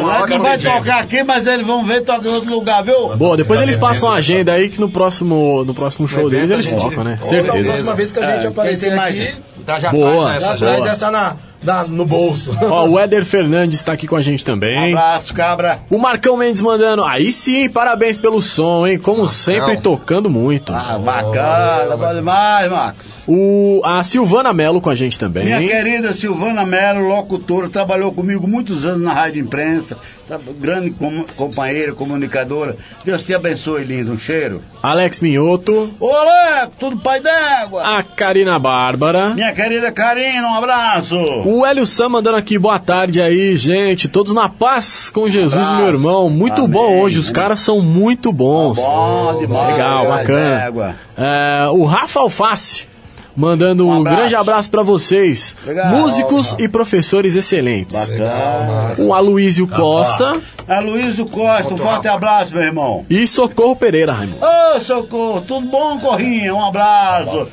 Lá que vai tocar aqui, mas eles vão ver tocar em outro lugar, viu? Boa, depois já eles passam a agenda aí que no próximo, no próximo show deles eles tocam, né? Da Certeza. próxima vez que a gente É, aparecer aqui, Tá, já Boa. traz já essa. traz boa. essa na, na- no bolso. Ó, o Éder Fernandes tá aqui com a gente também. Abraço, cabra. O Marcão Mendes mandando. Aí sim, parabéns pelo som, hein? Como sempre, tocando muito. Ah, bacana, bom demais, Marcos. O, a Silvana Melo com a gente também. Minha querida Silvana Melo, locutora, trabalhou comigo muitos anos na Rádio Imprensa, tá- grande com- companheira, comunicadora. Deus te abençoe, lindo. Um cheiro. Alex Minhoto. Alex, tudo pai d'égua. A Karina Bárbara. Minha querida Karina, um abraço. O Hélio Sam mandando aqui, boa tarde aí, gente. Todos na paz com Jesus, Abraço. meu irmão. Muito Amém. bom hoje, os caras são muito bons. Bom demais. Legal, bacana. É, o Rafa Alface. Mandando um, abraço. grande abraço pra vocês, Legal. músicos e professores excelentes. Bacana. O Aloysio Costa Aloysio Costa, um forte abraço, meu irmão. e Socorro Pereira, Raimundo. Ô, Socorro, tudo bom, Corrinha? Um abraço.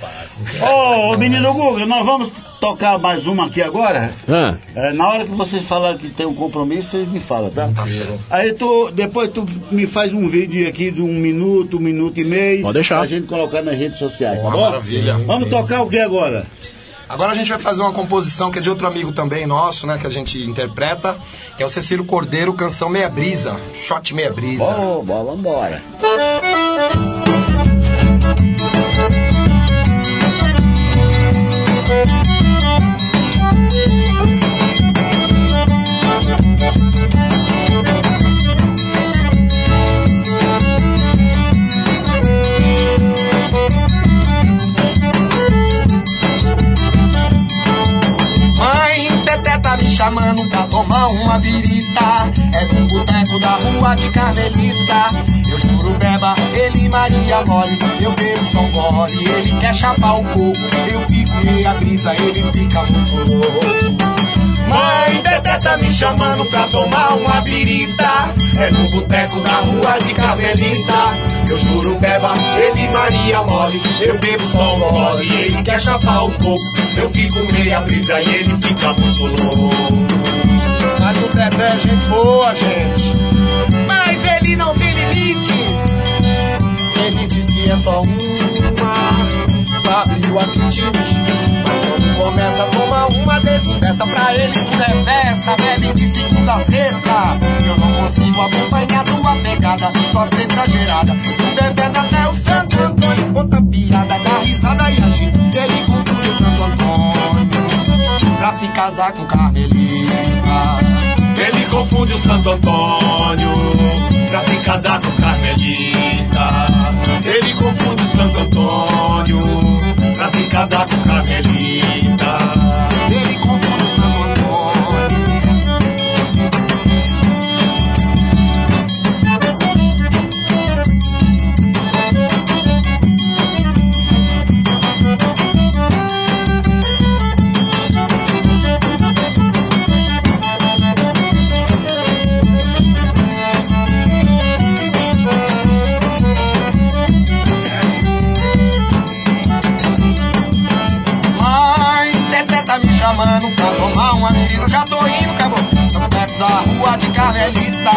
Ô, menino Guga, nós vamos tocar mais uma aqui agora? Ah, É, na hora que vocês falarem que tem um compromisso, vocês me falam, tá? Aí tu, depois tu me faz um vídeo aqui de um minuto, um minuto e meio. Pode deixar. Pra gente colocar nas redes sociais, tá bom? maravilha. Vamos tocar o que agora? Agora a gente vai fazer uma composição que é de outro amigo também nosso, né? Que a gente interpreta, que é o Cecílio Cordeiro, canção Meia Brisa. Shot Meia Brisa. Bom, bom, vambora. Mãe, me chamando pra tomar uma birita. É no boteco da rua de Carmelita. Eu juro beba, ele Maria mole. Eu bebo só gole, ele quer chapar o coco. Eu fico meia brisa, ele fica muito louco. Mãe, Teté tá me chamando pra tomar uma birita. É no boteco da rua de Carmelita. Eu juro beba, ele Maria mole. Eu bebo só um gole, ele quer chapar o coco. Eu fico meia brisa e ele fica muito louco. Mas o Teté é gente boa, gente. Mas ele não tem limites. Ele diz que é só uma. Desfesta pra ele tudo é festa. Bebe de segunda a sexta. Eu não consigo acompanhar tua pegada. Tua exagerada. Tu bebendo até o Santo Antônio. Conta piada, dá risada e agita. Ele confunde o Santo Antônio. Pra se casar com Carmelita. Ele confunde o Santo Antônio pra se casar com Carmelita. Ele confunde o Santo Antônio pra se casar com Carmelita. De Carmelita.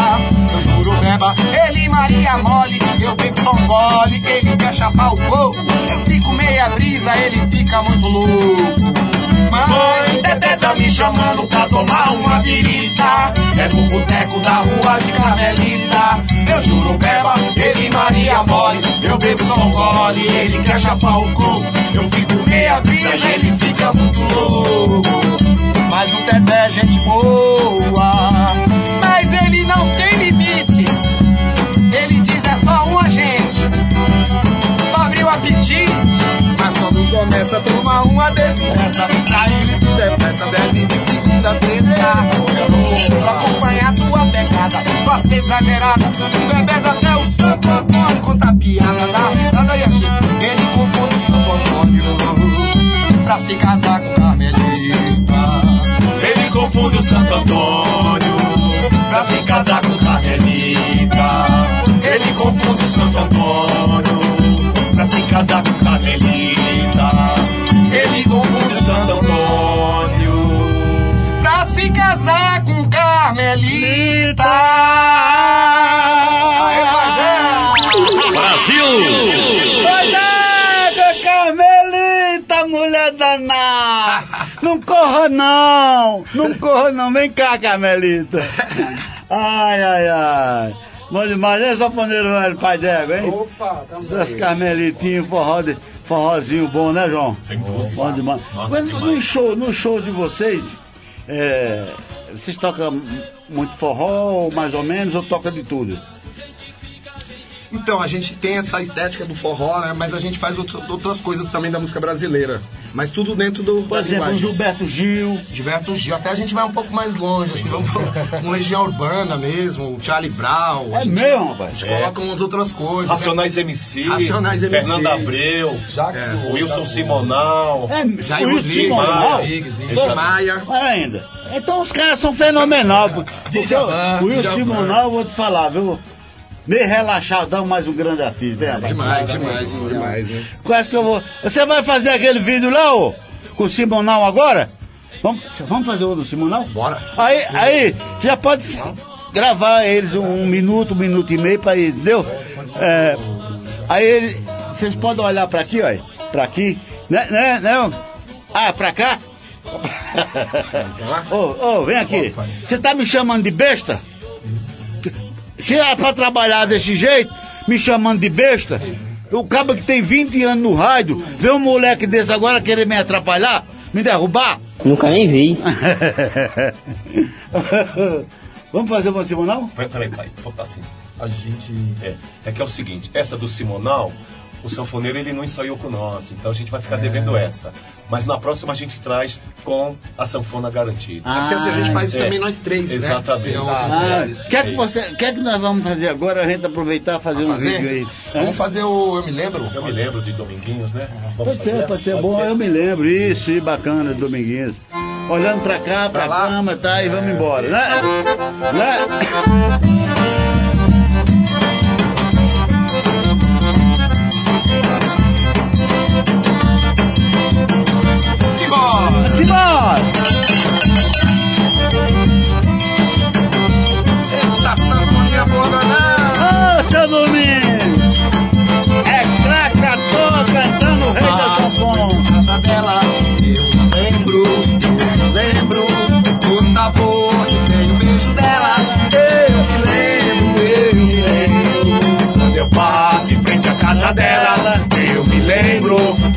Eu juro, beba, ele Maria mole. Eu bebo só um gole, ele quer chapar o coco. Eu fico meia brisa, ele fica muito louco. Mãe, Teté tá me chamando pra tomar uma virita. É no boteco da rua de Carmelita. Eu juro, beba, ele Maria mole. Eu bebo só um gole, ele quer chapar o coco. Eu fico meia brisa, ele fica muito louco. Mas o Teté é gente boa. Quando começa a tomar uma desgraça, pra ele tudo é festa, bebe de segunda a sexta. Consigo acompanhar tua pegada, ser exagerada. Tu bebendo até o Santo Antônio, conta piada, dá risada e achei. Ele confunde o Santo Antônio pra se casar com Carmelita. Ele confunde o Santo Antônio Não corra não! Não corra não! Vem cá, Carmelita! Ai, ai, ai! Bom demais, né, sanfoneiro velho, pai d'égua, hein? Opa, tamo Essas carmelitinhas, forró de, forrozinho bom, né, João? Sem dúvida. Bom demais. Nossa, Mas demais. no show, no show de vocês, é, vocês tocam muito forró, mais ou menos, ou toca de tudo? Então, a gente tem essa estética do forró, né? Mas a gente faz outro- outras coisas também da música brasileira. Mas tudo dentro do. Por exemplo, o Gilberto Gil. Gilberto Gil. Até a gente vai um pouco mais longe, assim, vamos com Legião Urbana mesmo, o Charlie Brown. a É gente- mesmo, rapaz? A gente É. coloca umas outras coisas. Racionais MC, Racionais MC. Fernando Abreu, Jackson, Wilson Simonal, É, Jair o Wilson Rodrigues, Simonal? Rodrigues, Maia. Olha ainda. Então os caras são fenomenal. [laughs] porque Djavan, o Wilson. Simonal, eu vou te falar, viu? Meio relaxadão, mas um grande artista, né? Demais, demais, demais, né? Quase que eu vou. Você vai fazer aquele vídeo lá, ô? Com o Simonal agora? Vamos, vamos fazer o do Simonal? Bora. Aí, aí, já pode gravar eles um, um minuto, um minuto e meio pra ir, entendeu? É, aí ele, vocês podem olhar pra aqui, ó. Pra aqui. Né, né, né? Ah, pra cá? Ô, ô, vem aqui. Você tá me chamando de besta? Se é pra trabalhar desse jeito, me chamando de besta, o cabo que tem 20 anos no rádio, vê um moleque desse agora querer me atrapalhar, me derrubar? Nunca nem vi. [laughs] Vamos fazer uma Simonal? Peraí, peraí, vou botar assim. A gente. É, é que é o seguinte, essa do Simonal, o sanfoneiro ele não ensaiou com nós, então a gente vai ficar devendo essa. Mas na próxima a gente traz com a sanfona garantida. É porque assim, a gente faz É, também nós três, né? Exatamente. Ah, lugares. o que, é que, você, que é que nós vamos fazer agora? A gente aproveitar e fazer um Fazer? vídeo aí. Vamos fazer o Eu Me Lembro? Eu me lembro de Dominguinhos, né? Vamos Pode ser, fazer? pode ser bom, eu me lembro. Isso, e bacana, Dominguinhos. Olhando pra cá, pra, lá? cama, tá? E vamos embora, né? Né?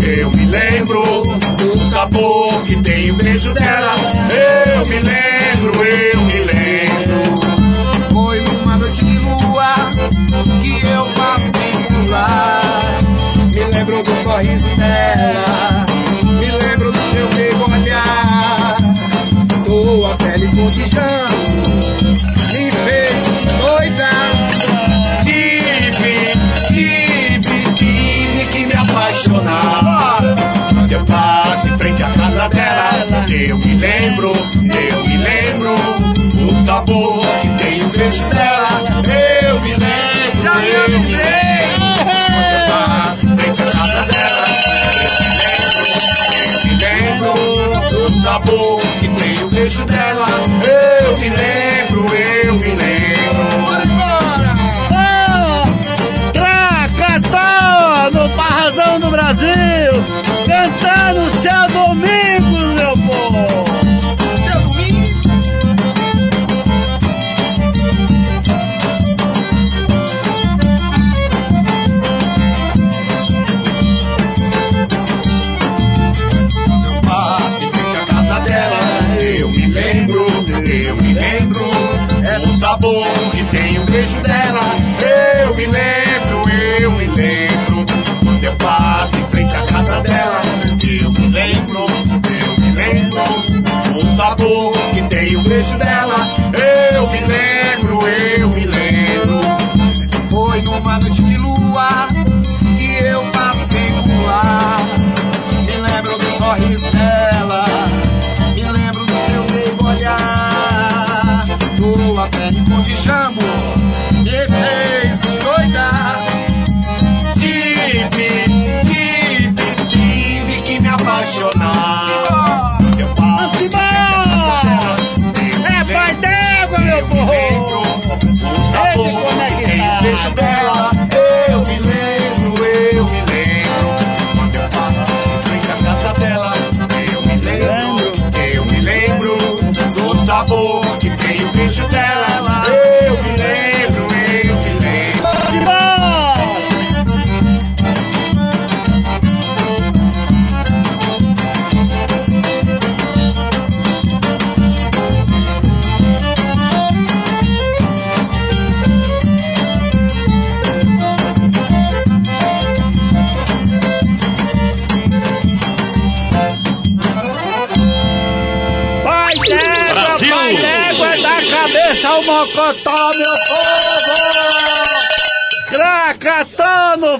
Eu me lembro do sabor que tem o beijo dela. Eu me lembro, eu me lembro. Foi numa noite de lua que eu passei por lá. Me lembro do sorriso dela, me lembro do seu meio olhar. Tua pele que me apaixonar. Eu me lembro, eu me lembro o sabor que tem o beijo dela. Eu me lembro, eu me lembro. Quando eu passo em casa dela, eu me lembro do sabor que tem o beijo dela. Eu me lembro, beijo dela. Eu me lembro, eu me lembro. Foi numa noite de lua que eu passei por lá. Me lembro do sorriso dela, me lembro do seu meio olhar. Tua pele cor de jambo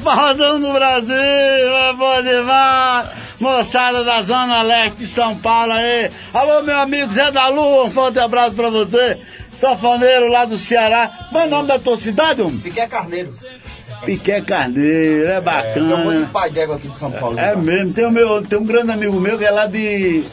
Forrozão do Brasil, é bom demais! Moçada da Zona Leste de São Paulo aí. Alô, meu amigo Zé da Lua, um forte abraço pra você. Safoneiro lá do Ceará. Qual é o nome da tua cidade, homem? Piqué Carneiro. Piqué Carneiro, é É bacana. o músico pai d'égua aqui de São Paulo. É mesmo, tem, o meu, tem um grande amigo meu que é lá de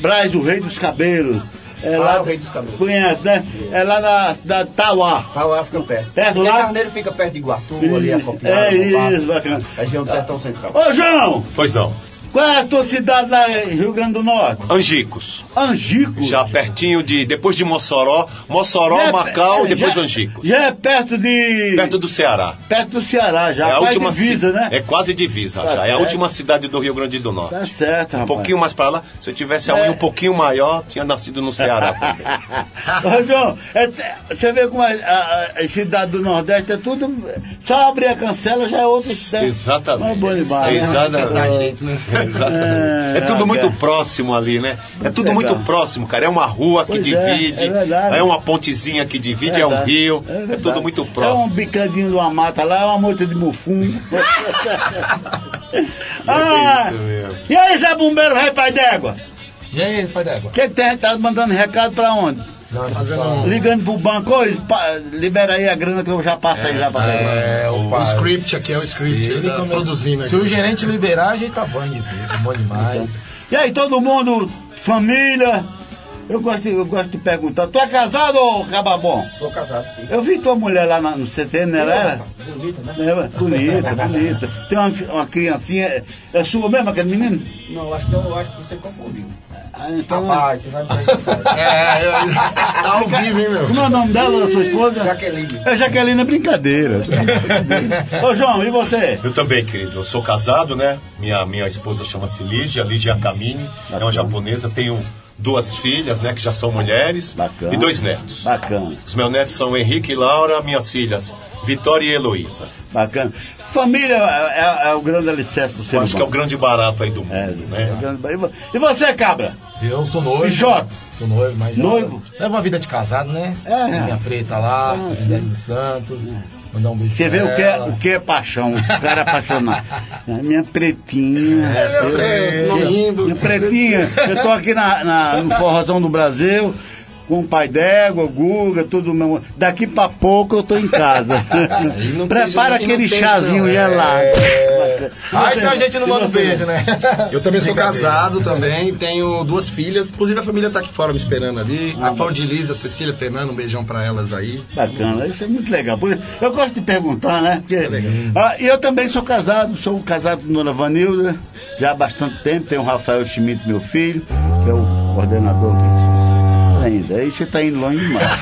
Braz, o Rei dos Cabelos. É Ah, lá, o Rei dos Cabelos. Conhece, né? É lá na cidade de Tauá. Tauá fica perto. Perto lá? Carneiro fica perto de Iguatu, ali a Copiara. É isso, bacana. Região do Sertão Central. Ô, João, Pois não. Qual é a tua cidade lá em Rio Grande do Norte? Angicos. Angicos? Já pertinho de. Depois de Mossoró. Mossoró, Já é- Macau e é, depois já- Angicos. Já é perto de... Perto do Ceará. Perto do Ceará, já. é a quase última divisa, ci- né? É quase divisa Tá já. É a certo. última cidade do Rio Grande do Norte. Tá certo, Um rapaz. pouquinho mais pra lá, se eu tivesse a É. unha um pouquinho maior, tinha nascido no Ceará [laughs] também. Ô, João, é- você vê como a, a, a cidade do Nordeste é tudo. Só abrir a cancela já é outra cidade. Exatamente. Mas bom demais. né? Exatamente. Exatamente. É tudo muito próximo ali, né? É tudo muito próximo, cara. É uma rua que Pois é, divide, é é uma pontezinha que divide, é um rio, é, tudo muito É um próximo. bicadinho de uma mata lá, é uma moita de mufum. [laughs] ah, e aí, Zé Bombeiro, rei pai d'égua? E aí, pai d'égua? O que, que tem? Tá mandando recado pra onde? Não, fazendo um... Ligando pro banco, pa- libera aí a grana que eu já passo aí já pra você. É, o, O script aqui é o script, Se, ele tá produzindo se aqui. o gerente liberar, a gente tá bom de bom demais. E aí, todo mundo, família, eu gosto, de- eu gosto de perguntar, tu é casado ou cababom? Sou casado, sim. Eu vi tua mulher lá no CT, não era ela? Bonita, né? É, bonita, bonita. Tem uma, uma criancinha, é, é sua mesmo aquele menino? Não, acho que eu acho que você confundiu. Então, Rapaz, você vai me [laughs] É, eu, [laughs] tá ao vivo, hein, meu? Como é o nome dela, da sua esposa? Jaqueline. É Jaqueline, é brincadeira. [laughs] Ô João, e você? Eu também, querido. Eu sou casado, né? Minha, minha esposa chama-se Lígia, Lígia Kamini, é uma japonesa. Tenho duas filhas, né? Que já são mulheres. Bacana. E dois netos. Bacana, Os meus netos são Henrique e Laura, minhas filhas Vitória e Heloísa. bacana. Família é, é- é o grande alicerce do ser Eu acho que é o humano. grande barato aí do mundo, É, é né? o grande- E vo- E você, cabra? Eu sou noivo. Bichota? Sou noivo, mas já Noivo? Leva uma vida de casado, né? É. Minha preta lá, José dos Santos. Mandar um beijo Você vê o que, é, o que é paixão, o cara apaixonado. [laughs] É, Minha pretinha. É, é, lindo. Minha pretinha. Eu tô aqui na, na- no Forrozão do Brasil. Com o pai d'égua, Guga, tudo mesmo. Daqui pra pouco eu tô em casa. [laughs] Prepara aquele tem, chazinho não. gelado. É. Ai, E se a gente não manda um beijo, né? Eu também sou casado também, tenho duas filhas. Inclusive a família tá aqui fora me esperando ali. Ah, A Claudilisa, a Cecília, a Fernanda, um beijão pra elas aí. Bacana, isso é muito legal. Eu gosto de perguntar, né? Porque, Ah, e eu também sou casado, sou casado com Dona Vanilda, já há bastante tempo. Tenho o Rafael Schmidt, meu filho, que é o coordenador aqui. Ainda, aí você tá indo longe demais. [laughs]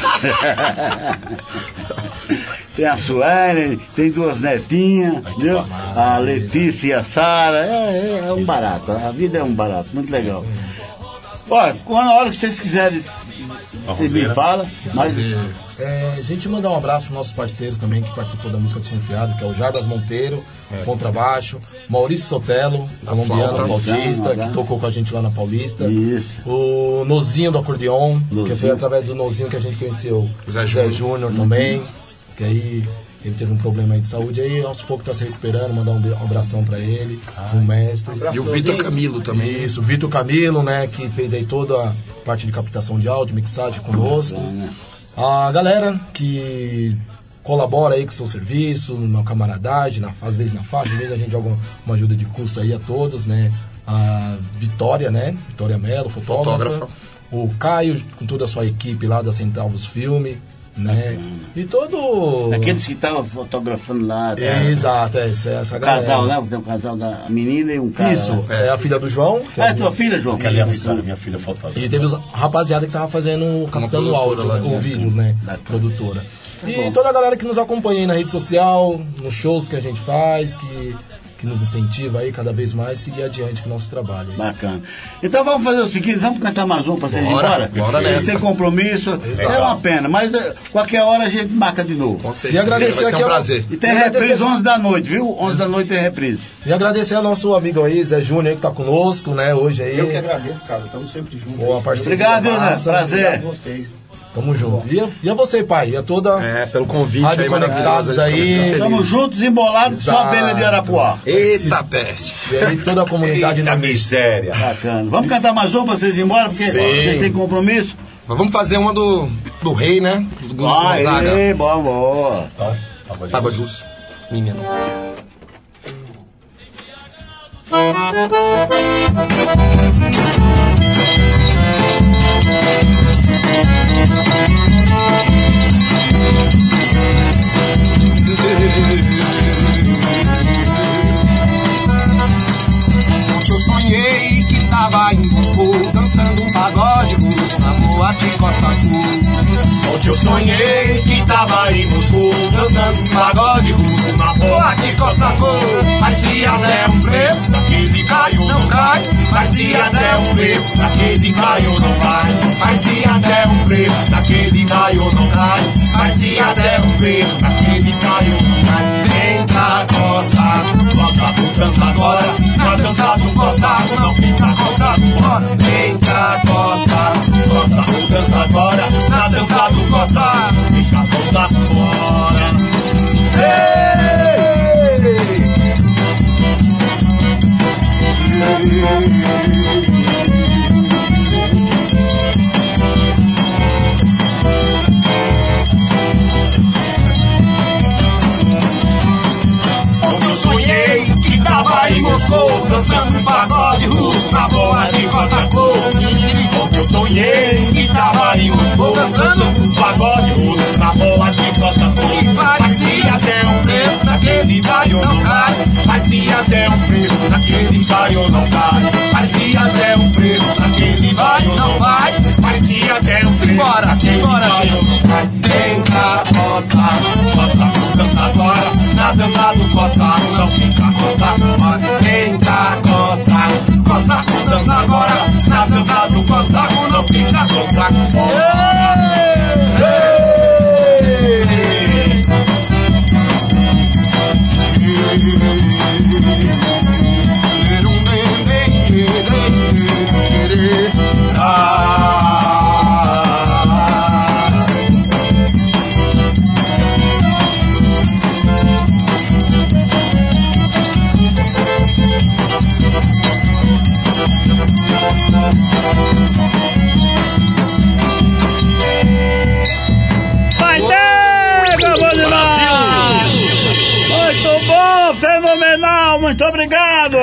tem a Suelen, tem duas netinhas, entendeu? A Letícia e a Sara. É, é- é um barato, a vida é um barato, muito legal. Olha, quando a hora que vocês quiserem, vocês me falam, mas É, a gente mandar um abraço para nossos parceiros também que participou da música Desconfiado, que é o Jarbas Monteiro, contrabaixo, Maurício Sotelo, colombiano, flauta. flautista, que tocou com a gente lá na Paulista. Isso. O Nozinho do acordeon, que Nozinho. foi através do Nozinho que a gente conheceu o Zé Zé Júnior. Júnior também, que aí ele teve um problema aí de saúde, aí aos poucos tá se recuperando, mandar um, um abração para ele, o mestre. E o Vitor Camilo também. Isso, o Vitor Camilo, né, que fez aí toda a parte de captação de áudio, mixagem conosco. A galera que colabora aí com o seu serviço, na camaradagem, na, às vezes na faixa, às vezes a gente joga uma, uma ajuda de custo aí a todos, né? A Vitória, né? Vitória Mello, fotógrafa. Fotógrafa. O Caio, com toda a sua equipe lá da Centavos Filme, né? E todo... Aqueles que estavam fotografando lá. tá? Exato, é, essa, essa O galera. casal, né? Tem um casal da menina e um cara. Isso, né? é a filha do João. que Ah, é é tua filha, João? Que ali é a minha filha fotógrafa. E teve os rapaziada que tava fazendo, captando o áudio, lá, o né? vídeo, né? Da produtora. E toda a galera que nos acompanha aí na rede social, nos shows que a gente faz, que, que nos incentiva aí cada vez mais a seguir adiante com o nosso trabalho. aí. Bacana. Então vamos fazer o seguinte, vamos cantar mais um pra vocês ir Bora, embora? bora nessa. Sem compromisso. É uma pena, mas eh, qualquer hora a gente marca de novo. Com certeza. E agradecer Vai ser aqui um prazer. E tem E agradecer- reprise 11 da noite, viu? 11 da noite tem reprise. E agradecer ao nosso amigo aí, Zé Júnior, que tá conosco, né, hoje aí. Eu que agradeço, cara. Estamos sempre juntos. Boa parceria. Obrigado, Zé? Prazer. Obrigado a vocês. Tamo junto. E a, e a você, pai? E a toda. É, pelo convite Rádio aí, Conectados aí. muito Tamo juntos, embolados, só a abelha de Arapuá. Eita peste. E aí toda a comunidade Eita na miséria. Bacana. Vamos cantar mais uma pra vocês ir embora, porque Sim. vocês têm compromisso? Mas vamos fazer uma do, do rei, né? Do Gonzaga. Aê, boa, boa. Água Jus. Menino. Ontem eu sonhei tava em Moscou Dançando um pagode na boate Costa Azul Ontem eu sonhei que tava em Moscou Dançando um pagode russo na boate Costa Azul Parecia até um frevo Daquele caiu não cai. Parecia até um frevo Daquele caiu não vai. Parecia até um frevo Daquele caiu não cai. Parecia até um frevo Daquele caiu não cai Cá, coça Coça tu dança agora Na dança do coçado Não fica coçado fora cá, coça Coça tu dança agora Na dança do coçado Fica coçado fora. Ei! Ontem Dançando um pagode russo na boa de Cosacô Ontem eu sonhei Dançando pagode russo na boa de Cosacô Parecia até um frevo daquele galho não cai Parecia até um frevo daquele galho não cai Parecia até um frevo daquele galho não vai Parecia até um daquele galho não cai Vem cá, coça, coça, dança agora. Na dança do coçado não fica fora Vem cá, coça, coça, dança agora. Na dança do coçado não fica coçado fora Vai muito obrigado!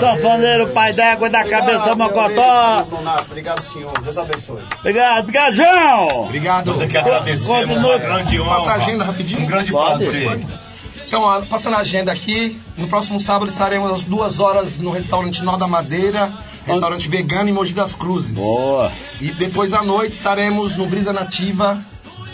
Sanfoneiro Pai d'Égua da Cabeça Mocotó. Obrigado, senhor. Deus abençoe. Obrigado, obrigado, João! Obrigado. Você quer agradecer, Continua. uma grande honra. Passa a agenda rapidinho. Um grande Pode. prazer. Então, ó, passando a agenda aqui, no próximo sábado estaremos às duas horas no restaurante Nó da Madeira, restaurante vegano em Mogi das Cruzes. Boa! E depois à noite estaremos no Brisa Nativa,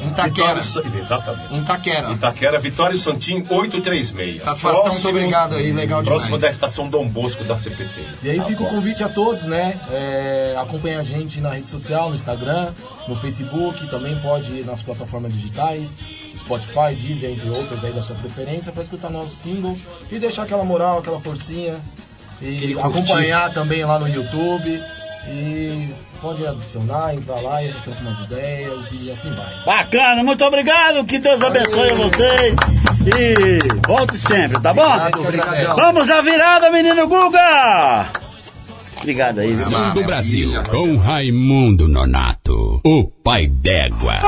Itaquera. Vitória, Exatamente. Itaquera. Itaquera, Vitória e Santim, 836. Satisfação, muito obrigado aí, legal demais. Próximo da estação Dom Bosco da CPT. E aí fica o convite a todos, né? É, acompanha a gente na rede social, no Instagram, no Facebook, também pode ir nas plataformas digitais, Spotify, Deezer, entre outras aí da sua preferência, para escutar nosso single e deixar aquela moral, aquela forcinha. E acompanhar também lá no YouTube. E pode adicionar, entrar lá e a gente troca umas ideias e assim vai. Bacana, muito obrigado, que Deus abençoe vocês e volte sempre, tá bom? Obrigadão. Vamos à virada, menino Guga! Obrigado aí, viu? Som do Brasil, com Raimundo Nonato, o pai d'égua.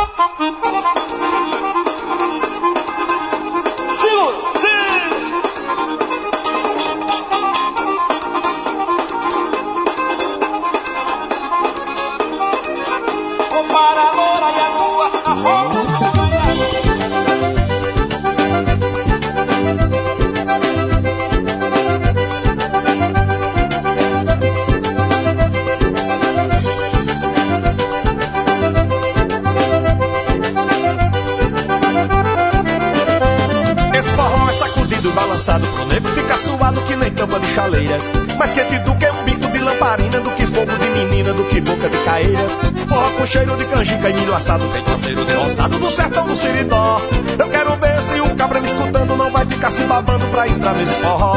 É sacudido, balançado pro nego Fica suado que nem tampa de chaleira. Mais quente do que um bico de lamparina Do que fogo de menina, do que boca de caeira Forró com cheiro de canjica e milho assado. Tem parceiro de roçado do sertão do Siridó. Eu quero ver se o cabra me escutando Não vai ficar se babando pra entrar nesse forró.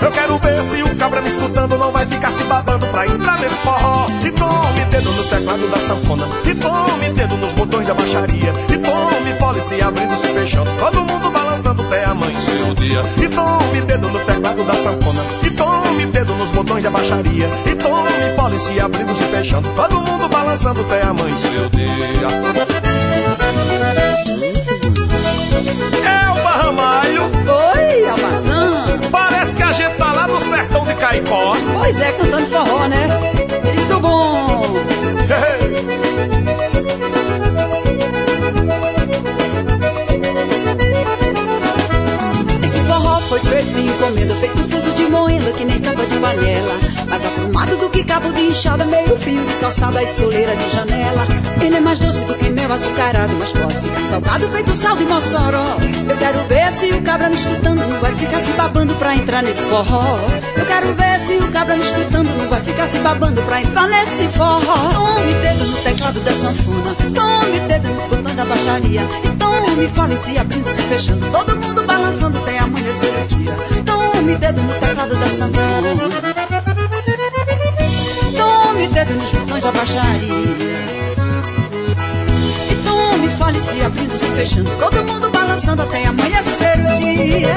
Eu quero ver se o cabra me escutando não vai ficar se babando pra entrar nesse forró. E tome dedo no teclado da sanfona, e tome dedo nos botões da baixaria, e tome fole se abrindo, se fechando, todo mundo balançando até amanhecer o dia. E tome dedo no teclado da sanfona, e tome dedo nos botões da baixaria, e tome fole se abrindo, se fechando, todo balançando até amanhecer o dia. É o Barramalho. Oi, Almazã. Parece que a gente tá lá no sertão de Caicó. Pois é, cantando forró, né? Muito bom. Esse forró foi feito de encomenda, feito moenda que nem tampa de panela. Mais aprumado do que cabo de enxada, meio fio de calçada e soleira de janela. Ele é mais doce do que mel açucarado, mas pode ficar salgado feito sal de Mossoró. Eu quero ver se o cabra me escutando não vai ficar se babando pra entrar nesse forró. Eu quero ver se o cabra me escutando não vai ficar se babando pra entrar nesse forró. Tome dedo no teclado da sanfona, tome dedo nos botões da baixaria. Tome fale se abrindo, se fechando, todo mundo balançando até amanhecer o dia. Tome dedo no teclado da sanfona. Tome dedo nos botões da baixaria. E tome fale se abrindo, se fechando, todo mundo balançando até amanhecer o dia.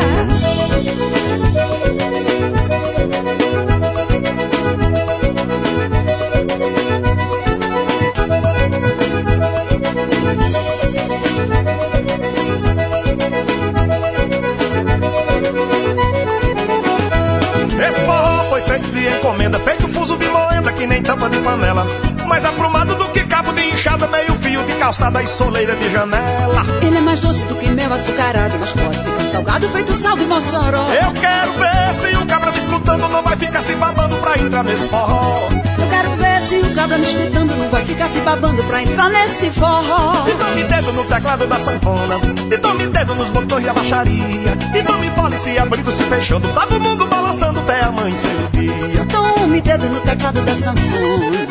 Esse forró foi feito de encomenda, feito fuso de moenda que nem tampa de panela. Mais aprumado do que cabo de enxada, meio fio de calçada e soleira de janela. Ele é mais doce do que mel açucarado, mas pode ficar salgado feito sal de Mossoró. Eu quero ver se o cabra me escutando não vai ficar se babando pra entrar nesse forró. Eu quero ver se o cabra me escutando vai ficar se babando pra entrar nesse forró. E tome dedo no teclado da sanfona, e tome dedo nos botões da baixaria, e tome fole se abrindo, se fechando, todo mundo balançando até amanhecer o dia. Tome dedo no teclado da sanfona.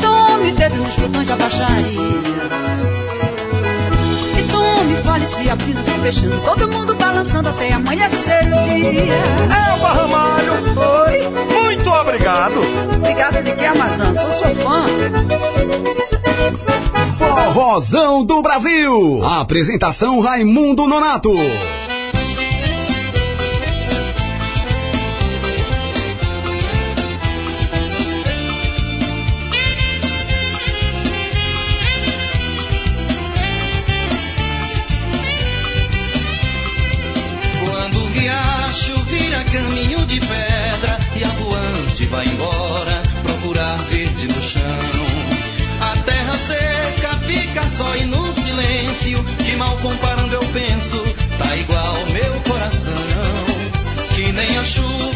Tome dedo nos botões da baixaria. E fale se abrindo, se fechando, todo mundo balançando até amanhecer o dia. É o Barramalho. Oi. Muito obrigado. Obrigada de que, Amazon? Sou sua fã. Forrozão do Brasil. Apresentação Raimundo Nonato.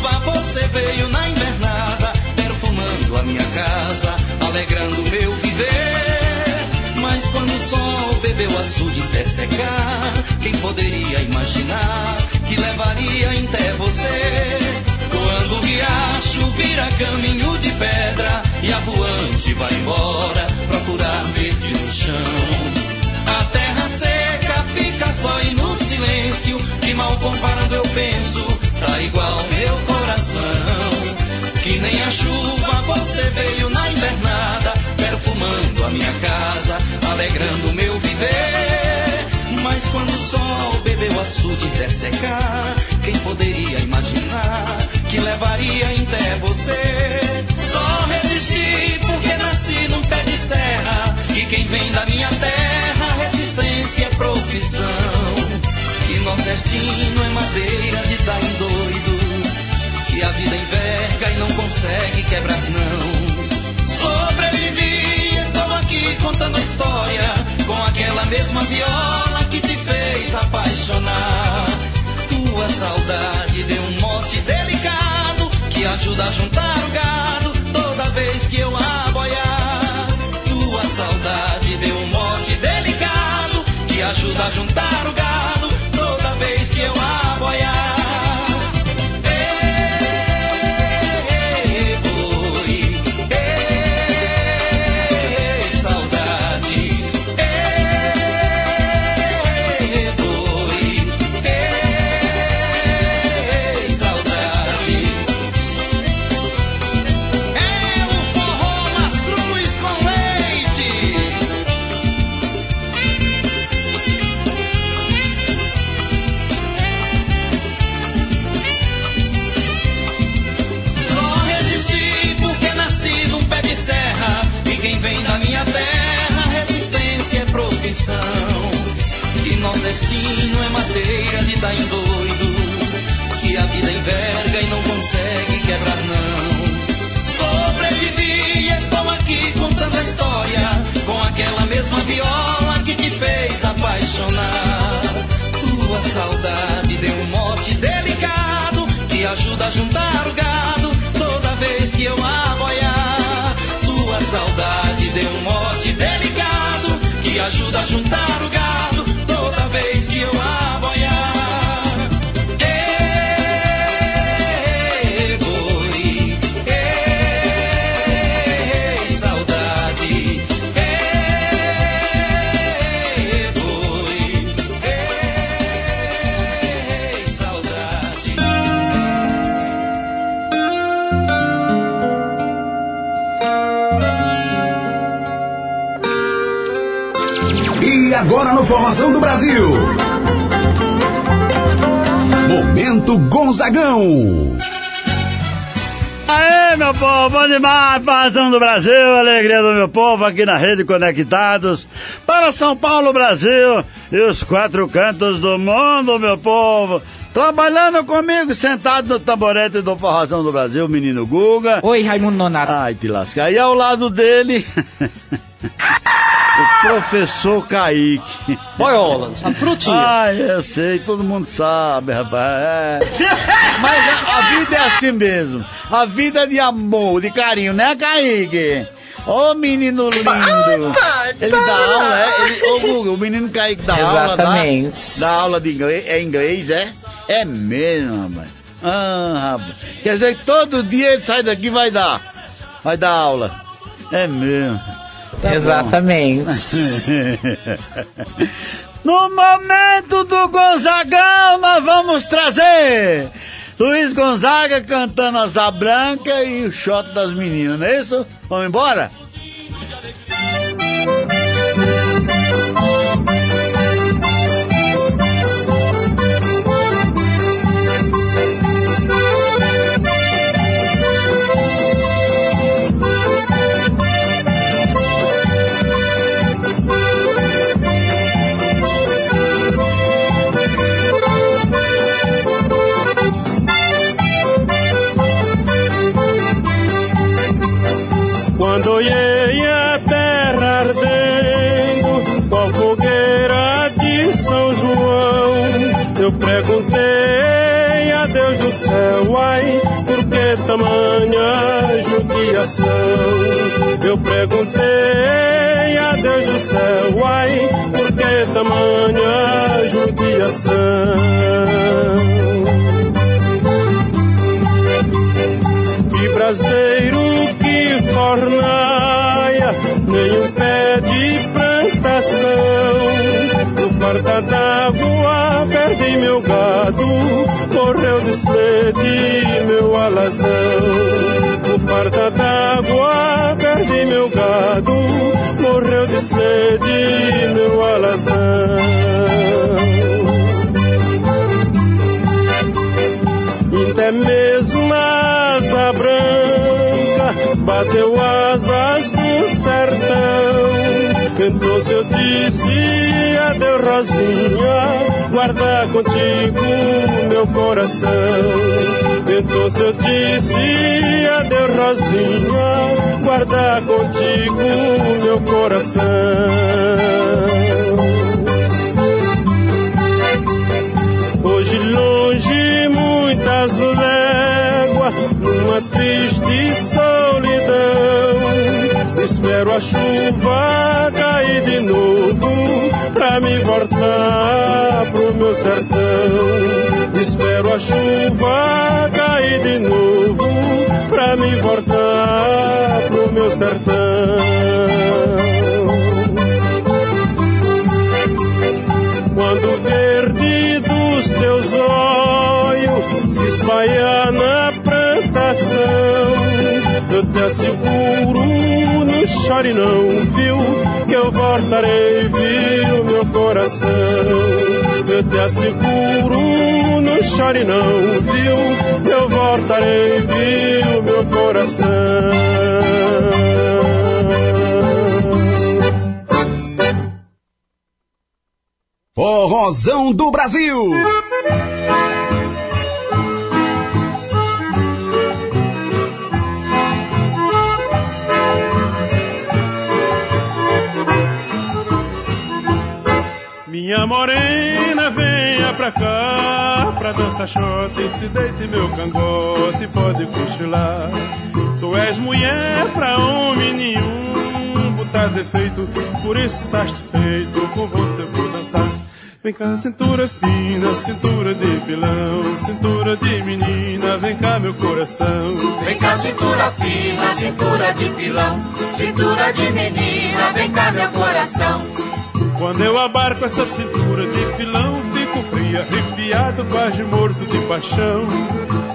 Chuva você veio na invernada perfumando a minha casa, alegrando meu viver. Mas quando o sol bebeu açude até secar, quem poderia imaginar que levaria até você? Quando o riacho vira caminho de pedra e a voante vai embora procurar verde no chão. A terra seca fica só e no silêncio, que mal comparando eu penso, tá igual meu coração. Que nem a chuva você veio na invernada, perfumando a minha casa, alegrando meu viver. Mas quando o sol bebeu açude até secar, quem poderia imaginar que levaria até você? Só resisti porque nasci num pé de serra, e quem vem da minha terra, resistência é profissão. Que nordestino é madeira de dar consegue quebrar não. Sobrevivi, estou aqui contando a história com aquela mesma viola que te fez apaixonar. Tua saudade deu um mote delicado que ajuda a juntar o gado toda vez que eu aboiar. Tua saudade deu um mote delicado que ajuda a juntar o gado que ajuda a juntar o gado toda vez que eu aboiar. Tua saudade deu um mote delicado, que ajuda a juntar agora no Formação do Brasil. Momento Gonzagão. Aê, meu povo, bom demais, Formação do Brasil, alegria do meu povo aqui na Rede Conectados para São Paulo, Brasil e os quatro cantos do mundo, meu povo. Trabalhando comigo, sentado no tamborete do Forrazão do Brasil, o menino Guga. Oi, Raimundo Nonato. Ai, te lascar. E ao lado dele, [laughs] o professor Kaique. Boiola, sabe frutinha. Ai, eu sei, todo mundo sabe, rapaz. É. [laughs] Mas a, a vida é assim mesmo. A vida é de amor, de carinho, né, Kaique? Ô menino lindo! Ele dá aula, é? Ele, ô Guga, o menino Kaique dá aula, Exatamente. dá, dá aula de inglês, é inglês, é? É mesmo, rapaz. Ah, rapaz. Quer dizer que todo dia ele sai daqui e vai dar. Vai dar aula. É mesmo. Tá. Exatamente. [laughs] No momento do Gonzagão, nós vamos trazer Luiz Gonzaga cantando Asa Branca e o shot das meninas, não é isso? Vamos embora? Eu perguntei a Deus do céu, ai, por que tamanha judiação? Que braseiro que fornaia, nenhum pé de plantação. No quarta d'água perdi meu gado, morreu de sede meu alazão. Quarta d'água perdi meu gado, morreu de sede meu alazão. Até mesmo asa branca bateu asas coração. Então se eu disse adeus Rosinha, guarda contigo meu coração. Hoje longe muitas léguas, numa triste solidão. Espero a chuva cair de novo, pra me voltar pro meu sertão. Espero a chuva cair de novo, pra me voltar pro meu sertão. Quando verde dos teus olhos se espalhar na plantação, eu te asseguro, não chore não, viu? Que eu voltarei, viu, meu coração. Te asseguro, não chore não, viu? Eu voltarei, viu, meu coração. Forrozão do Brasil. Minha morena, pra cá Pra dançar shot e se deite meu cangote Pode cochilar. Tu és mulher pra homem nenhum Botar defeito, por isso estás feito Com você vou dançar. Vem cá, cintura fina, cintura de pilão Cintura de menina, vem cá meu coração. Vem cá, cintura fina, cintura de pilão, cintura de menina, vem cá meu coração. Quando eu abarco essa cintura de pilão, frio, arrepiado, quase morto de paixão.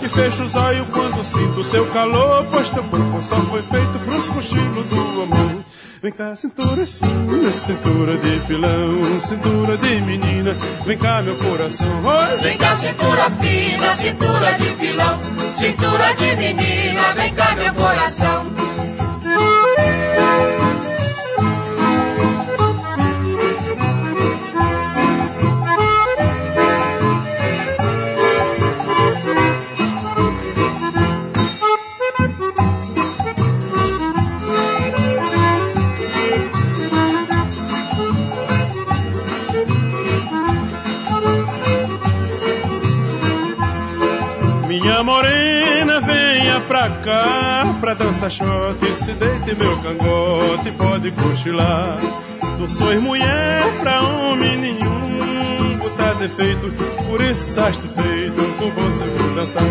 E fecho os olhos quando sinto teu calor, pois teu corpo só foi feito pros cochilos do amor. Vem cá, cintura fina, cintura de pilão, cintura de menina, vem cá meu coração. Oi! Vem cá, cintura fina, cintura de pilão, cintura de menina, vem cá meu coração. Minha morena, venha pra cá Pra dançar shot e se deite meu cangote Pode cochilar. Tu sois mulher pra homem nenhum Botar defeito, por isso estás feito Com você vou dançar.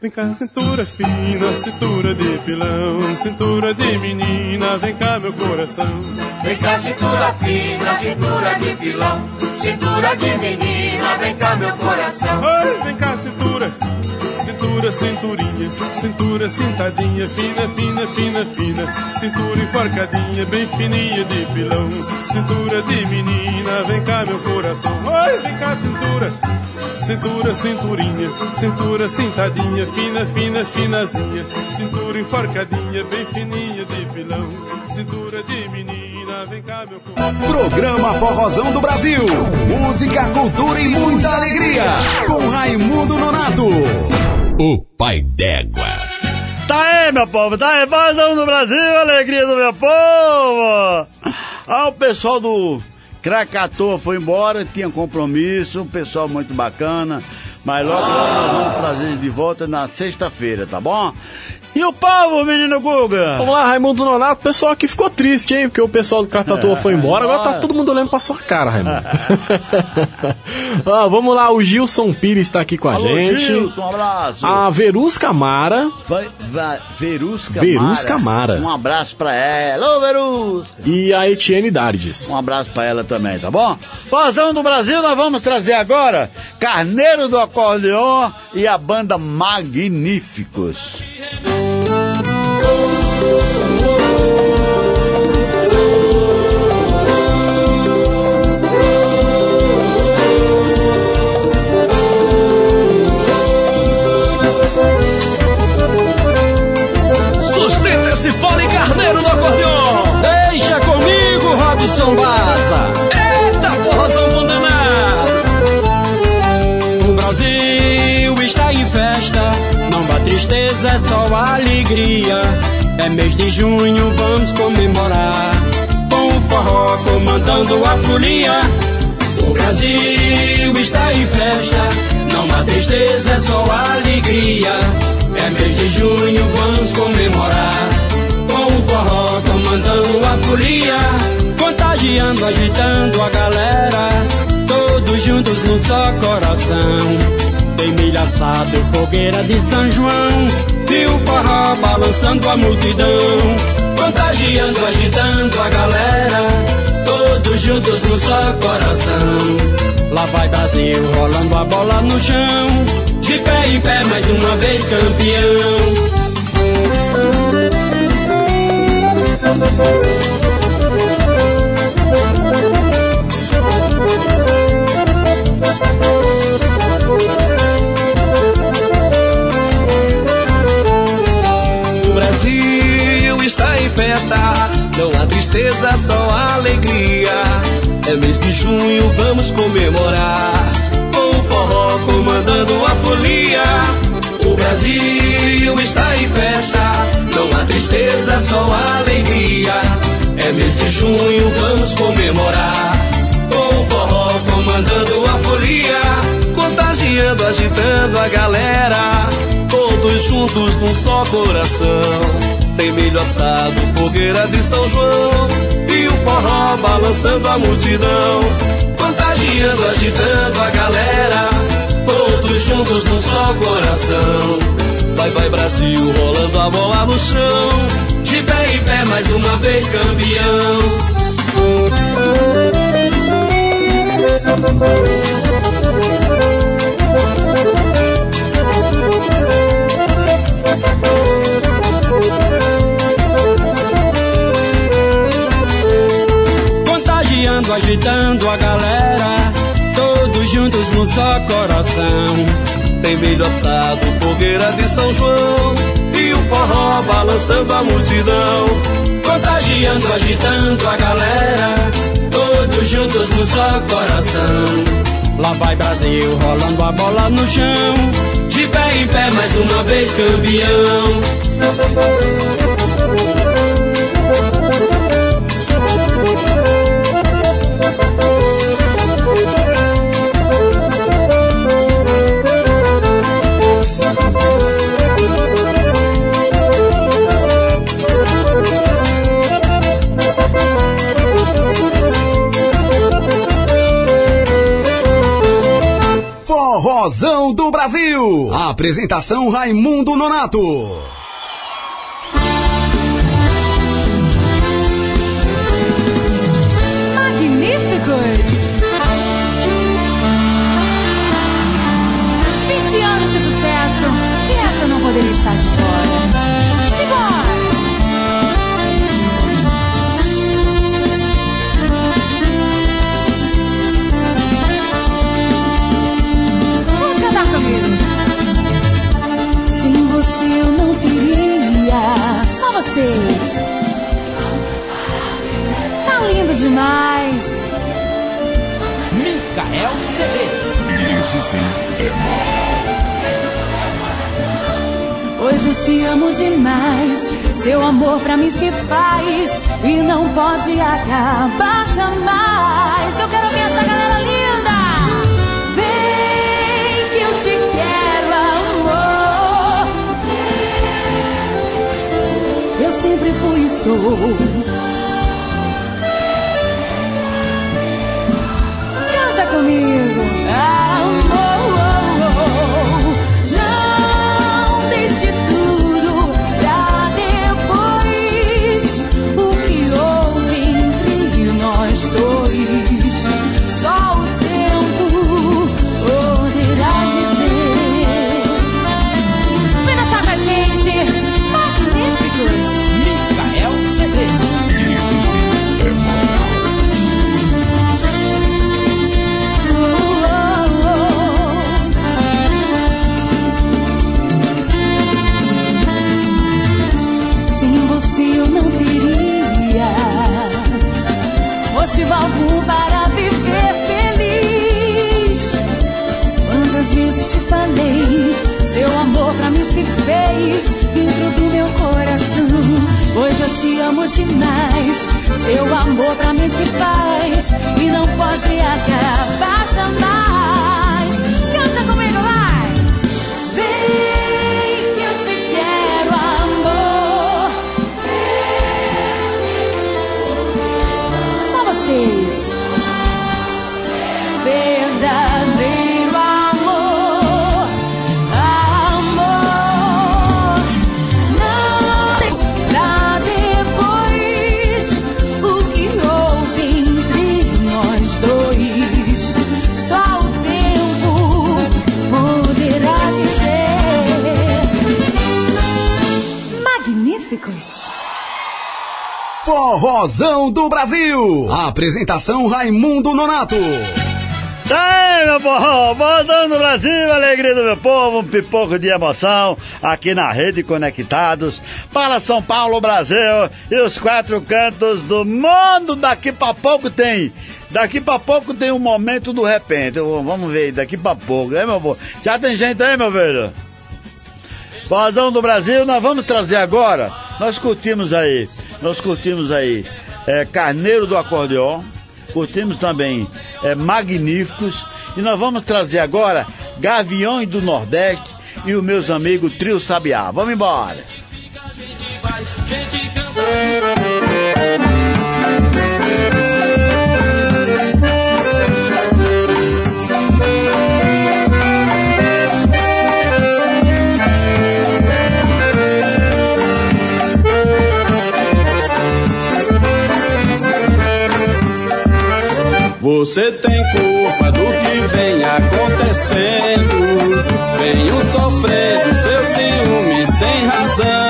Vem cá, cintura fina, cintura de pilão Cintura de menina, vem cá meu coração. Vem cá, cintura fina, cintura de pilão, cintura de menina, vem cá meu coração. Oi, vem cá, cintura Cintura, cinturinha, cintura cintadinha, fina, fina, fina, fina, cintura enforcadinha, bem fininha de pilão, cintura de menina, vem cá meu coração, oi, vem cá cintura, cintura, cinturinha, cintura cintadinha, fina, fina, finazinha, cintura enforcadinha, bem fininha de pilão, cintura de menina, vem cá meu coração. Programa Forrozão do Brasil. Música, cultura e muita alegria. Com Raimundo Nonato. O pai d'égua. Tá aí, meu povo, tá aí, Vazão do Brasil, alegria do meu povo! Ah, o pessoal do Krakatoa foi embora, tinha compromisso, um pessoal muito bacana, mas logo, logo nós vamos trazer de volta na sexta-feira, tá bom? E o povo, menino Guga? Vamos lá, Raimundo Nonato. O pessoal aqui ficou triste, hein? Porque o pessoal do Cratatoa foi embora. Agora tá todo mundo olhando pra sua cara, Raimundo. [laughs] Ah, vamos lá, o Gilson Pires tá aqui com a Alô, gente. Gilson, um abraço. A Verus Camara. Vai, vai, Verus Camara. Verus Camara. Um abraço pra ela. Ô, Verus! E a Etienne Dardes. Um abraço pra ela também, tá bom? Vozão do Brasil, nós vamos trazer agora Carneiro do Acordeon e a banda Magníficos. Só alegria. É mês de junho, vamos comemorar. Com o forró comandando a folia. O Brasil está em festa. Não há tristeza, é só alegria. É mês de junho, vamos comemorar. Com o forró comandando a folia. Contagiando, agitando a galera. Todos juntos num só coração. Tem milha assada e fogueira de São João. E o forró balançando a multidão. Contagiando, agitando a galera. Todos juntos num só coração. Lá vai Brasil rolando a bola no chão. De pé em pé, mais uma vez campeão. Festa, não há tristeza, só alegria. É mês de junho, vamos comemorar. Com o forró comandando a folia. O Brasil está em festa, não há tristeza, só alegria. É mês de junho, vamos comemorar. Com o forró comandando a folia. Contagiando, agitando a galera. Todos juntos num só coração. Tem milho assado, fogueira de São João. E o forró balançando a multidão. Contagiando, agitando a galera. Todos juntos num só coração. Vai, vai Brasil, rolando a bola no chão. De pé em pé, mais uma vez campeão. Só coração. Tem milho assado, fogueira de São João. E o forró balançando a multidão. Contagiando, agitando a galera. Todos juntos no só coração. Lá vai Brasil, rolando a bola no chão. De pé em pé, mais uma vez campeão Brasil. Apresentação Raimundo Nonato. Magníficos! 20 anos de sucesso e essa não poderia estar de demais. Micael. Isso sim é Pois eu te amo demais. Seu amor pra mim se faz e não pode acabar jamais. Eu quero ver essa galera linda. Vem que eu te quero, amor. Eu sempre fui e sou. Comigo. Seu amor pra mim se faz e não pode acabar jamais. Forrozão do Brasil. Apresentação Raimundo Nonato. Sai, meu forró, voltando do Brasil, alegria do meu povo, um pipoco de emoção aqui na Rede Conectados para São Paulo, Brasil e os quatro cantos do mundo. Daqui para pouco tem Daqui pra pouco tem um momento do repente. Vamos ver, daqui pra pouco, meu? Já tem gente aí, meu velho? Vozão do Brasil, nós vamos trazer agora. Nós curtimos aí, nós curtimos aí é, Carneiro do Acordeão, curtimos também é, Magníficos, e nós vamos trazer agora Gaviões do Nordeste e os meus amigos Trio Sabiá. Vamos embora! Gente Você tem culpa do que vem acontecendo. Venho sofrendo seu ciúme sem razão.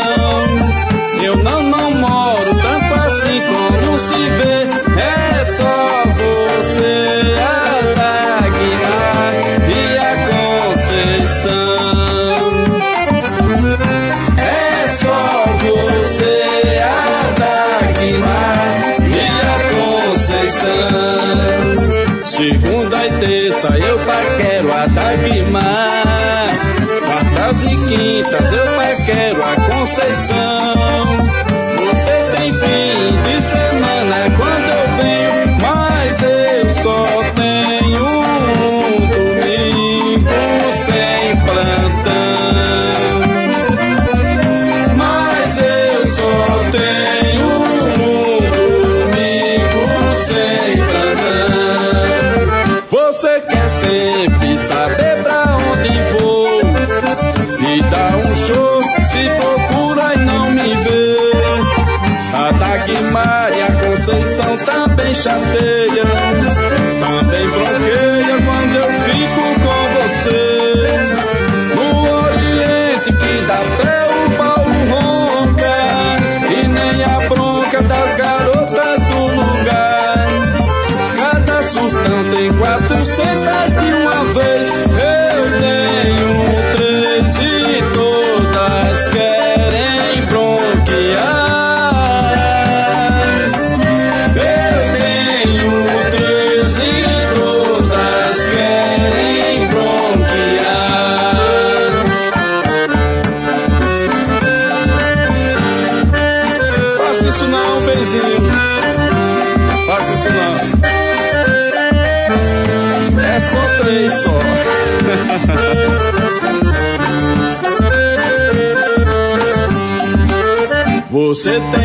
Você tem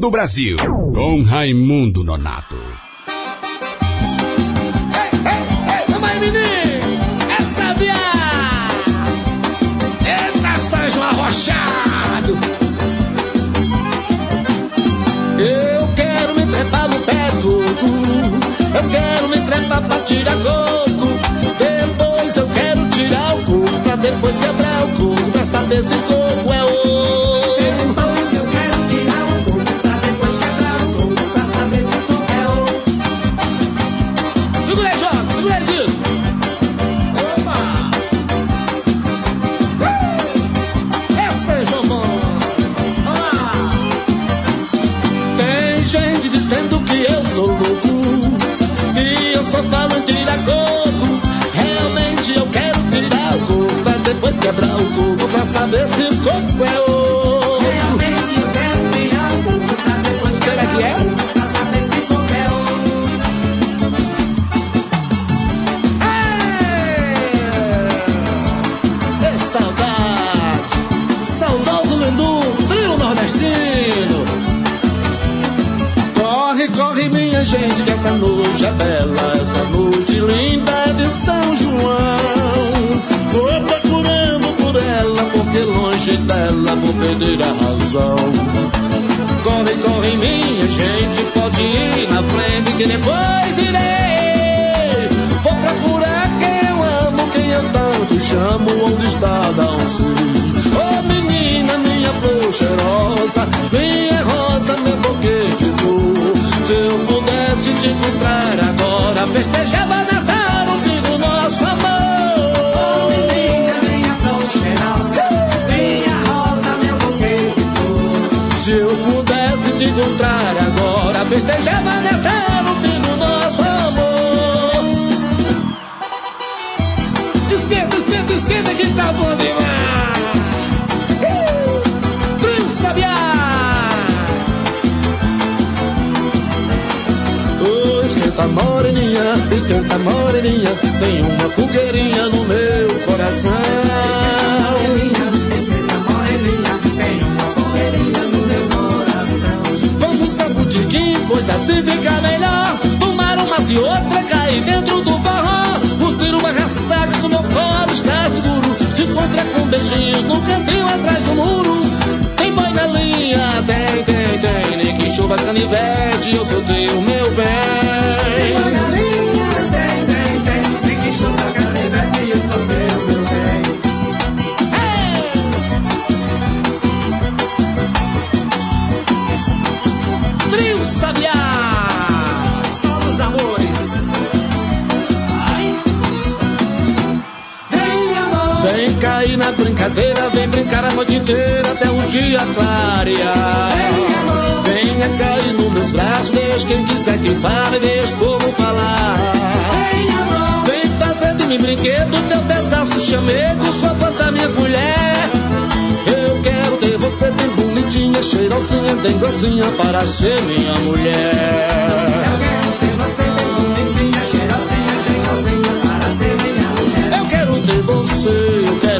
com Raimundo Nonato. Vamos aí, menino! Essa via! Eita, São arrochado! Eu quero me trepar no pé do. Eu quero me trepar pra tirar coco. Depois eu quero tirar o coco. Pra depois quebrar o coco. Pra saber se o coco é quebrar o coco Pra saber se o coco é longe dela Vou perder a razão. Corre, corre minha gente Pode ir na frente Que depois irei. Vou procurar quem eu amo Quem eu tanto chamo Onde está Dão Sul Oh menina, minha flor cheirosa Minha rosa, meu buquê de Se eu pudesse te encontrar agora Festejava agora Festejava nesta árvore do nosso amor Esquenta, esquenta, esquenta que tá bom demais! Uh! Trio Sabiá! Oh, esquenta moreninha, esquenta moreninha Tem uma fogueirinha no meu coração pois assim fica melhor. Tomar uma e outra, cair dentro do forró. Curtir uma ressaca do meu colo está seguro. Se encontra com beijinhos no cantinho atrás do muro. Tem boi na linha, tem, tem, tem. Nem que chova canivete, eu sou teu, meu bem. Tem boi na linha, brincadeira, vem brincar a noite inteira até o dia clarear. Venha cair nos meus braços, deixa quem quiser que fale, deixa o povo falar. Vem fazer de mim brinquedo, teu pedaço de chamego, só da minha mulher. Eu quero ter você bem bonitinha, cheirosinha, dengosinha para ser minha mulher.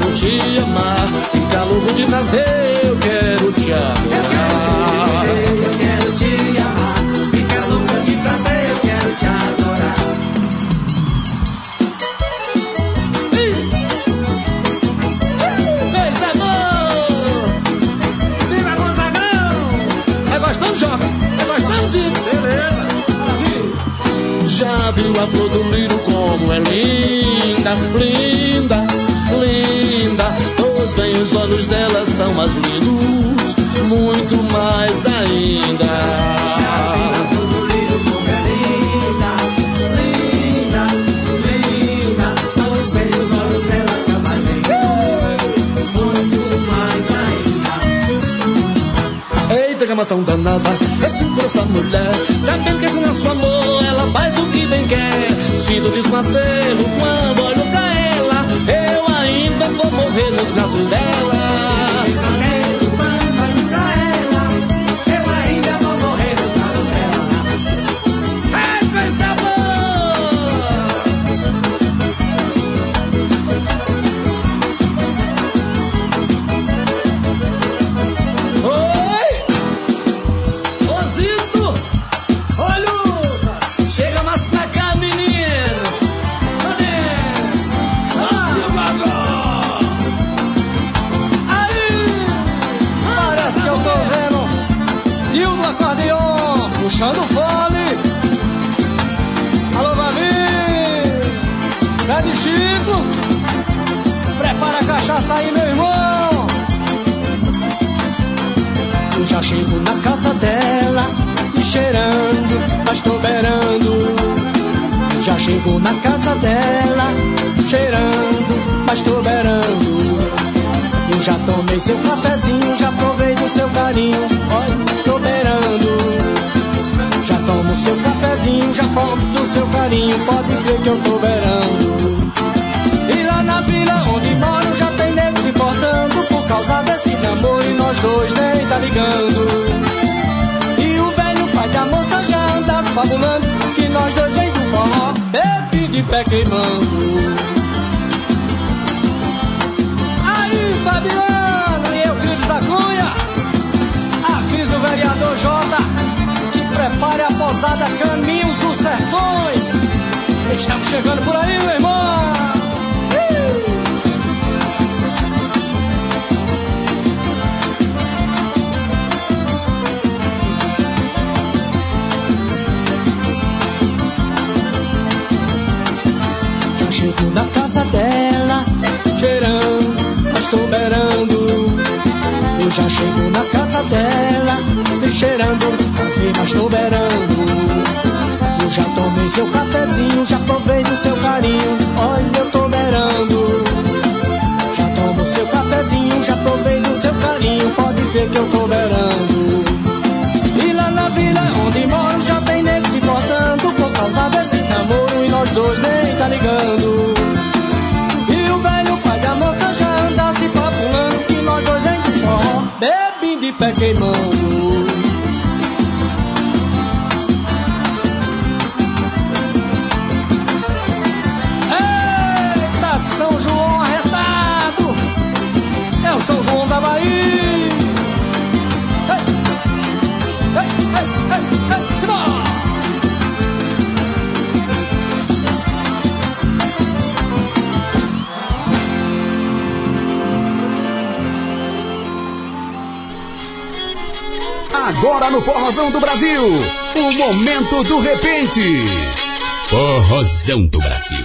Quero te amar, ficar louco de prazer, eu quero te adorar. Eu quero te amar, ficar louco de prazer, eu quero te adorar. Zico? Beleza. Já viu a flor do lírio como é linda, linda, Pois bem, os olhos dela são mais lindos, muito mais ainda. Já viu a flor do lírio como é linda, linda, linda. Pois bem, os olhos dela são mais lindos, muito mais ainda. Eita, gamação danada, assim por essa mulher. Sabendo que esse nosso amor, ela faz o que bem quer. Sinto desmantelo quando olho morrer nos braços dela. Na casa dela, me cheirando, mas. Eu já chego na casa dela, cheirando, mas tô beirando. Eu já tomei seu cafezinho, já provei do seu carinho, olha, tô beirando. Já tomo seu cafezinho, já provo do seu carinho, pode ver que eu tô beirando. E lá na vila onde moro já causa desse namoro e nós dois nem tá ligando. E o velho pai da moça já anda fabulando que nós dois vem do forró, bebe de pé queimando. Aí, Fabiano e eu, Cris da Cunha, avisa o vereador Jota que prepare a posada Caminhos dos Sertões. Estamos chegando por aí, meu irmão. Chego na casa dela, cheirando, mas tô beirando. Eu já chego na casa dela, me cheirando, mas tô beirando. Eu já tomei seu cafezinho, já provei do seu carinho, olha eu tô beirando. Já tomo seu cafezinho, já provei do seu carinho, pode ver que eu tô beirando. E lá na vila onde moro já tem nego se importando por causa desse namoro e nós dois nem tá ligando. E o velho pai da moça já anda se papulando que nós dois vem do forró, bebe de pé queimando. Eita, São João arretado! É o São João da Bahia! Ei, ei, ei, ei, Agora no Forrozão do Brasil, o momento do repente. Forrozão do Brasil.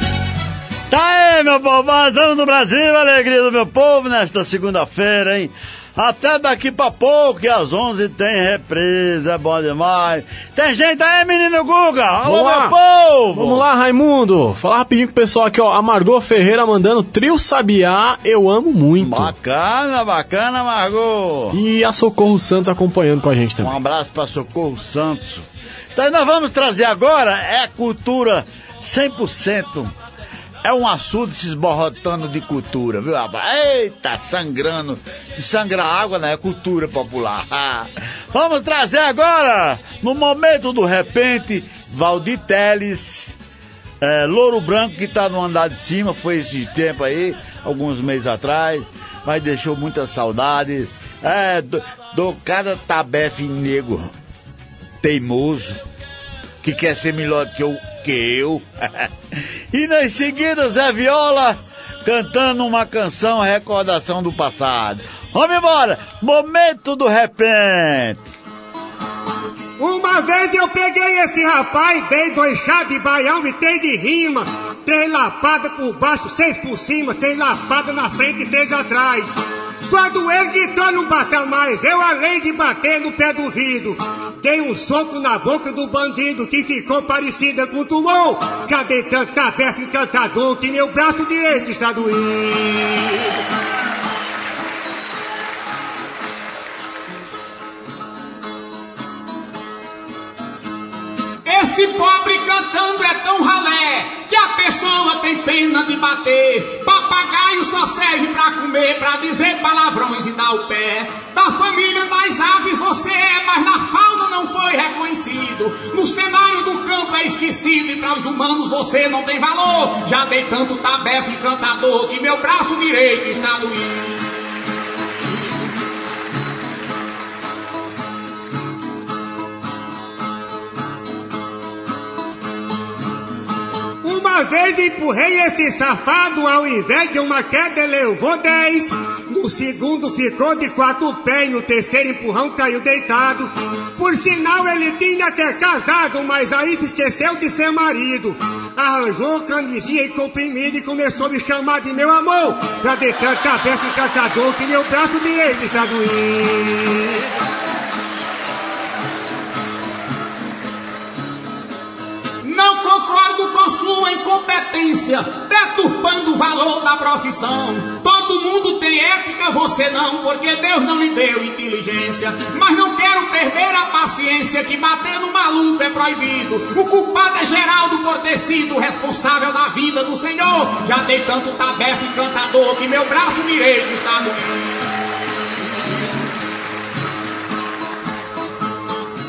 Tá aí, meu povozão do Brasil, alegria do meu povo nesta segunda-feira, hein? Até daqui pra pouco, que às 11 tem represa, é bom demais. Tem gente aí, menino Guga? Alô, meu povo! Vamos lá, Raimundo. Falar rapidinho com o pessoal aqui, ó. A Margot Ferreira mandando Trio Sabiá, eu amo muito. Bacana, bacana, Margot. E a Socorro Santos acompanhando com a gente Um também. abraço pra Socorro Santos. Então nós vamos trazer agora é cultura 100%. É um açude se esborrotando de cultura, viu, rapaz? Eita, sangrando. Sangra água, né? É cultura popular. [laughs] Vamos trazer agora, no momento do repente, Valdir Teles, é, Louro Branco, que tá no andar de cima, foi esse tempo aí, alguns meses atrás, mas deixou muita saudade. É, do, do cada tabefe nego teimoso, que quer ser melhor que eu. Que eu. [laughs] e nas seguidas, Zé Viola cantando uma canção recordação do passado. Vamos embora! Momento do repente! Uma vez eu peguei esse rapaz, dei dois chá de baião e três de rima. Três lapadas por baixo, seis por cima, seis lapadas na frente e três atrás. Quando ele gritou não bateu mais, eu além de bater no pé do vidro, dei um soco na boca do bandido que ficou parecida com tumor. Cadê tanto aberto encantador que meu braço direito está doendo? Esse pobre cantando é tão ralé que a pessoa tem pena de bater. Papagaio só serve pra comer, pra dizer palavrões e dar o pé. Da família das aves você é, mas na fauna não foi reconhecido. No cenário do campo é esquecido e para os humanos você não tem valor. Já dei tanto tabefe cantador que meu braço direito está doído. Uma vez empurrei esse safado, ao invés de uma queda levou dez. No segundo ficou de quatro pés, no terceiro empurrão caiu deitado. Por sinal, ele tinha até casado, mas aí se esqueceu de ser marido. Arranjou camisinha e comprimido e começou a me chamar de meu amor. Pra de tanta aberto e cantador que meu braço direito está doendo. Não concordo com sua incompetência, deturpando o valor da profissão. Todo mundo tem ética, você não, porque Deus não lhe deu inteligência. Mas não quero perder a paciência, que bater no maluco é proibido. O culpado é Geraldo por ter sido responsável da vida do Senhor. Já dei tanto tabefe e cantador que meu braço direito está doendo.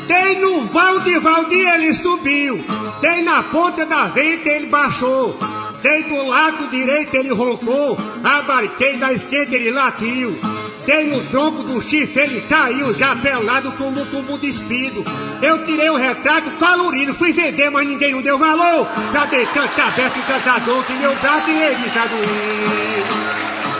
Tem no val de Valdir ele subiu. Tem na ponta da venta ele baixou. Tem do lado direito ele roncou. Abarquei da esquerda ele latiu. Tem no tronco do chifre ele caiu, já pelado como um tumbo despido. Eu tirei o retrato colorido, fui vender, mas ninguém não deu valor. Cadê tanta aberto e cantador que meu braço direito está doendo?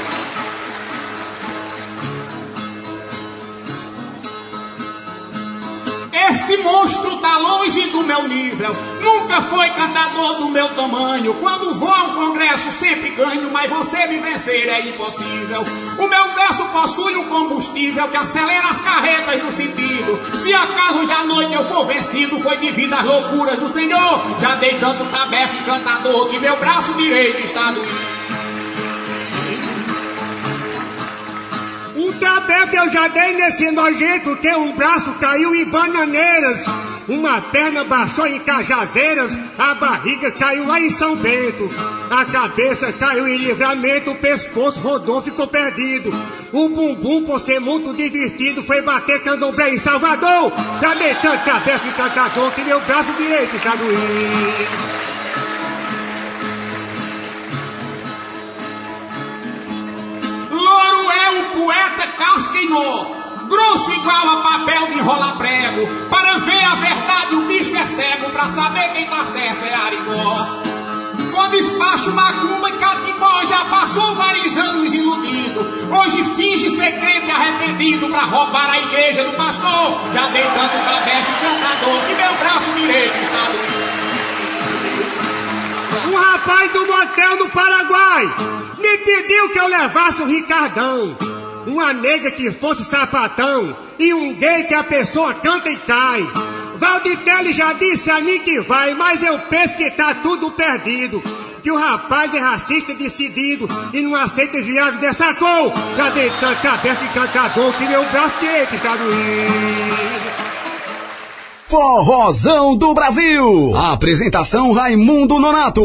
Esse monstro tá longe do meu nível. Nunca foi cantador do meu tamanho. Quando vou a um congresso sempre ganho, mas você me vencer é impossível. O meu verso possui um combustível que acelera as carretas do sentido. Se acaso já à noite eu for vencido, foi devido às loucuras do Senhor. Já dei tanto tabefe cantador que meu braço direito está doendo. Um tabefe eu já dei nesse nojento que um braço caiu em bananeiras, uma perna baixou em cajazeiras, a barriga caiu lá em São Bento, a cabeça caiu em livramento, o pescoço rodou, ficou perdido. O bumbum, por ser muito divertido, foi bater candomblé em Salvador. Cadê tanto tabefe e cantador que meu braço direito está doendo? É o poeta nó, grosso igual a papel de enrolar prego. Para ver a verdade, o bicho é cego, para saber quem tá certo é Arigó. Com despacho, macumba e catimbó, já passou vários anos iludido. Hoje finge ser crente arrependido para roubar a igreja do pastor. Já dei tanto tabefe e cantador que meu braço direito está doendo. Um rapaz do motel do Paraguai me pediu que eu levasse o Ricardão. Uma nega que fosse sapatão e um gay que a pessoa canta e cai. Valditelli já disse a mim que vai, mas eu penso que tá tudo perdido. Que o rapaz é racista decidido e não aceita viado dessa cor. Cadê tanta aberto e cantador que meu braço direito está doendo? Forrozão do Brasil. Apresentação Raimundo Nonato.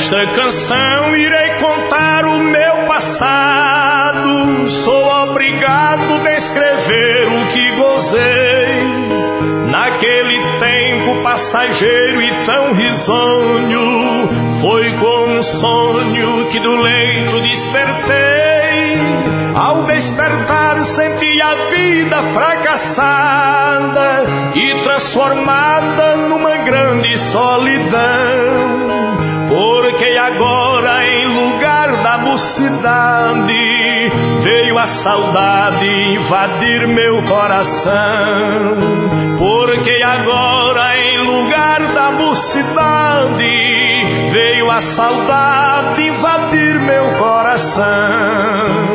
Nesta canção irei contar o meu passado. Sou obrigado a descrever o que gozei. Naquele tempo passageiro e tão risonho, foi com um sonho que do leito despertei. Ao despertar senti a vida fracassada e transformada numa grande solidão. Porque agora em lugar da mocidade veio a saudade invadir meu coração. Porque agora em lugar da mocidade veio a saudade invadir meu coração.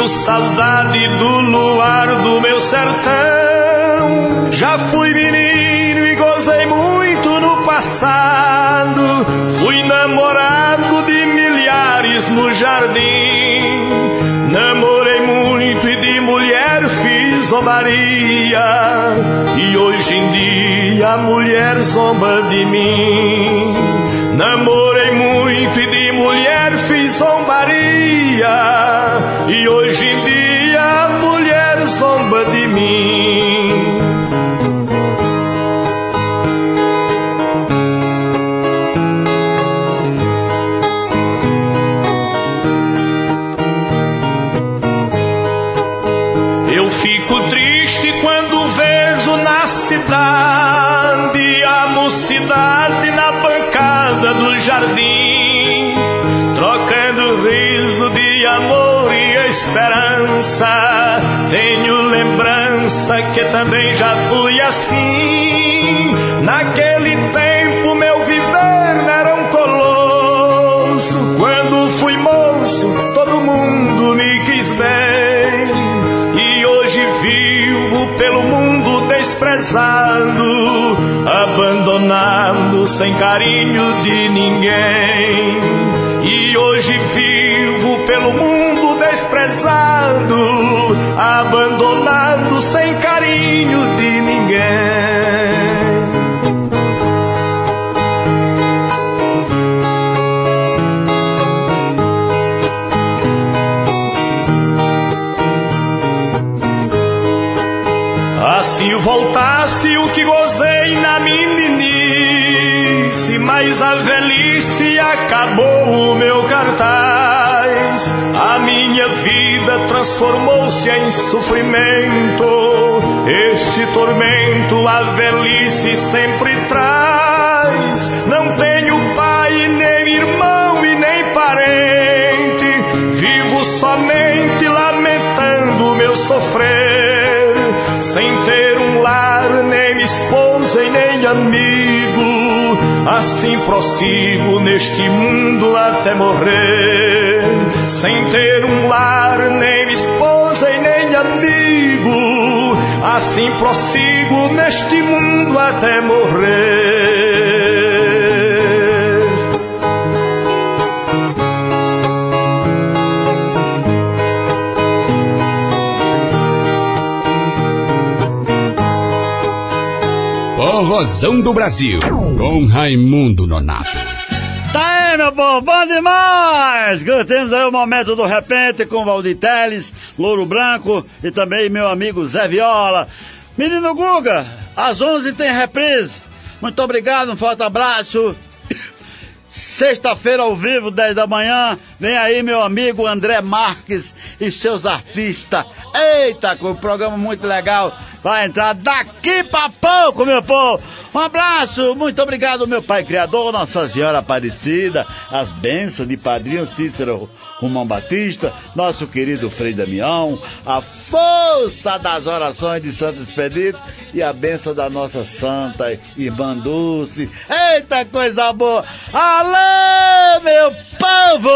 Sinto saudade do luar do meu sertão. Já fui menino e gozei muito no passado, fui namorado de milhares no jardim. Namorei muito e de mulher fiz zombaria. E e a mulher zomba de mim. Namorei muito e de mulher fiz zombaria. E hoje em dia a mulher zomba de mim. Eu fico triste quando vejo na cidade lembrança que também já fui assim. Naquele tempo meu viver era um colosso. Quando fui moço, todo mundo me quis bem. E hoje vivo pelo mundo desprezado, abandonado sem carinho de ninguém. E hoje vivo pelo mundo desprezado, abandonado sem carinho de ninguém. Se voltasse o que gozei na meninice, mas a velhice acabou o meu cartaz. Transformou-se em sofrimento. Este tormento a velhice sempre traz. Não tenho pai, nem irmão e nem parente. Vivo somente lamentando meu sofrer sem ter Assim prossigo neste mundo até morrer, sem ter um lar, nem esposa e nem amigo. Assim prossigo neste mundo até morrer. Forrozão do Brasil, com Raimundo Nonato. Tá aí, meu povo, bom demais! Temos aí o momento do repente com Valdir Teles, Louro Branco e também meu amigo Zé Viola. Menino Guga, às 11 tem reprise. Muito obrigado, um forte abraço. Sexta-feira ao vivo, 10 da manhã, vem aí meu amigo André Marques e seus artistas. Eita, com um programa muito legal. Vai entrar daqui pra pouco, meu povo. Um abraço, muito obrigado, meu Pai Criador, Nossa Senhora Aparecida, as bênçãos de Padrinho Cícero Romão Batista, nosso querido Frei Damião, a força das orações de Santo Expedito e a bênção da nossa Santa Irmã Dulce. Eita coisa boa! Alô, meu povo!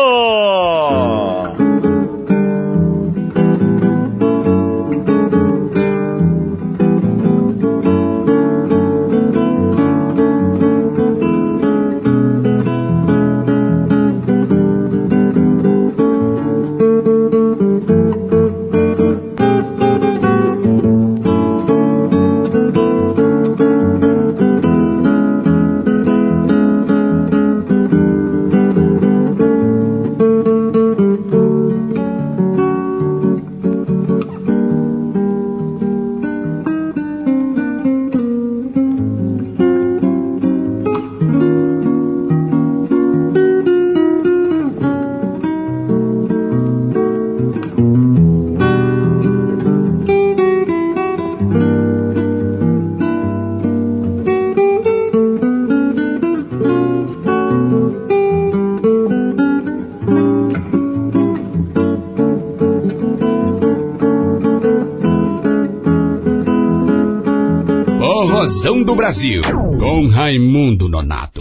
Do Brasil, com Raimundo Nonato.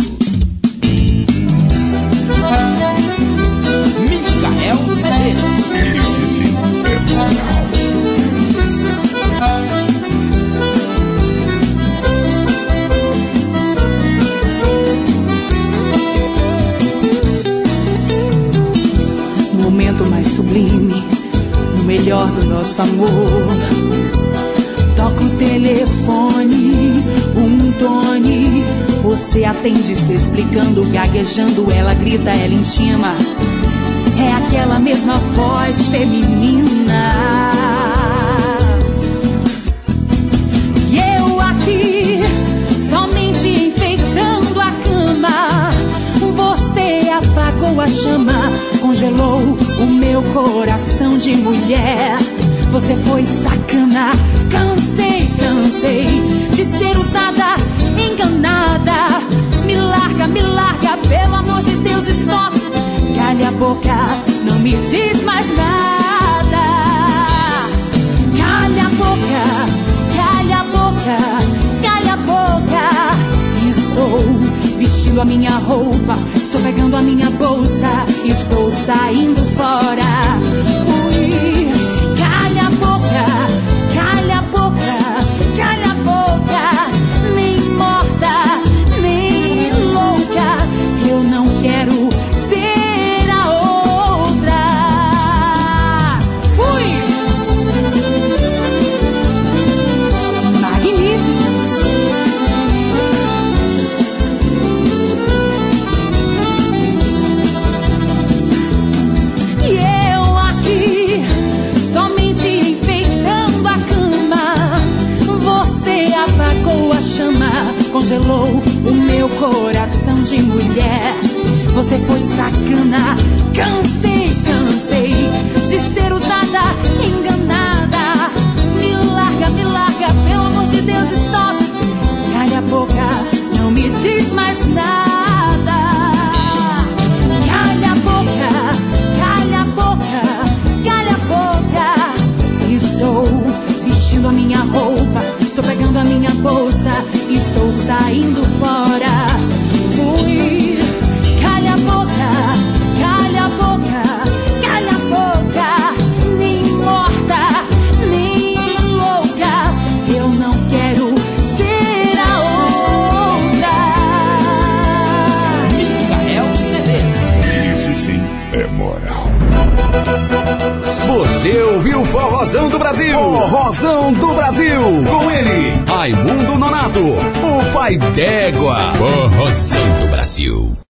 Micael Cedeiros. No momento mais sublime, no melhor do nosso amor. Toca o telefone. Você atende se explicando, gaguejando, ela grita, ela intima. É aquela mesma voz feminina. E eu aqui, somente enfeitando a cama. Você apagou a chama, congelou o meu coração de mulher. Você foi sacana, cansei, cansei de ser usada. Me larga, me larga, pelo amor de Deus, stop. Calha a boca, não me diz mais nada. Calha a boca, calha a boca, calha a boca. Estou vestindo a minha roupa, estou pegando a minha bolsa, estou saindo fora. Meu coração de mulher. Você foi sacana, cansei, cansei de ser usada, enganada. Me larga, me larga, pelo amor de Deus, stop. Calha a boca, não me diz mais nada. Estou saindo fora. Fui, Ouviu Forrozão do Brasil? Forrozão do Brasil. Com ele, Raimundo Nonato, o pai d'égua. Forrozão do Brasil.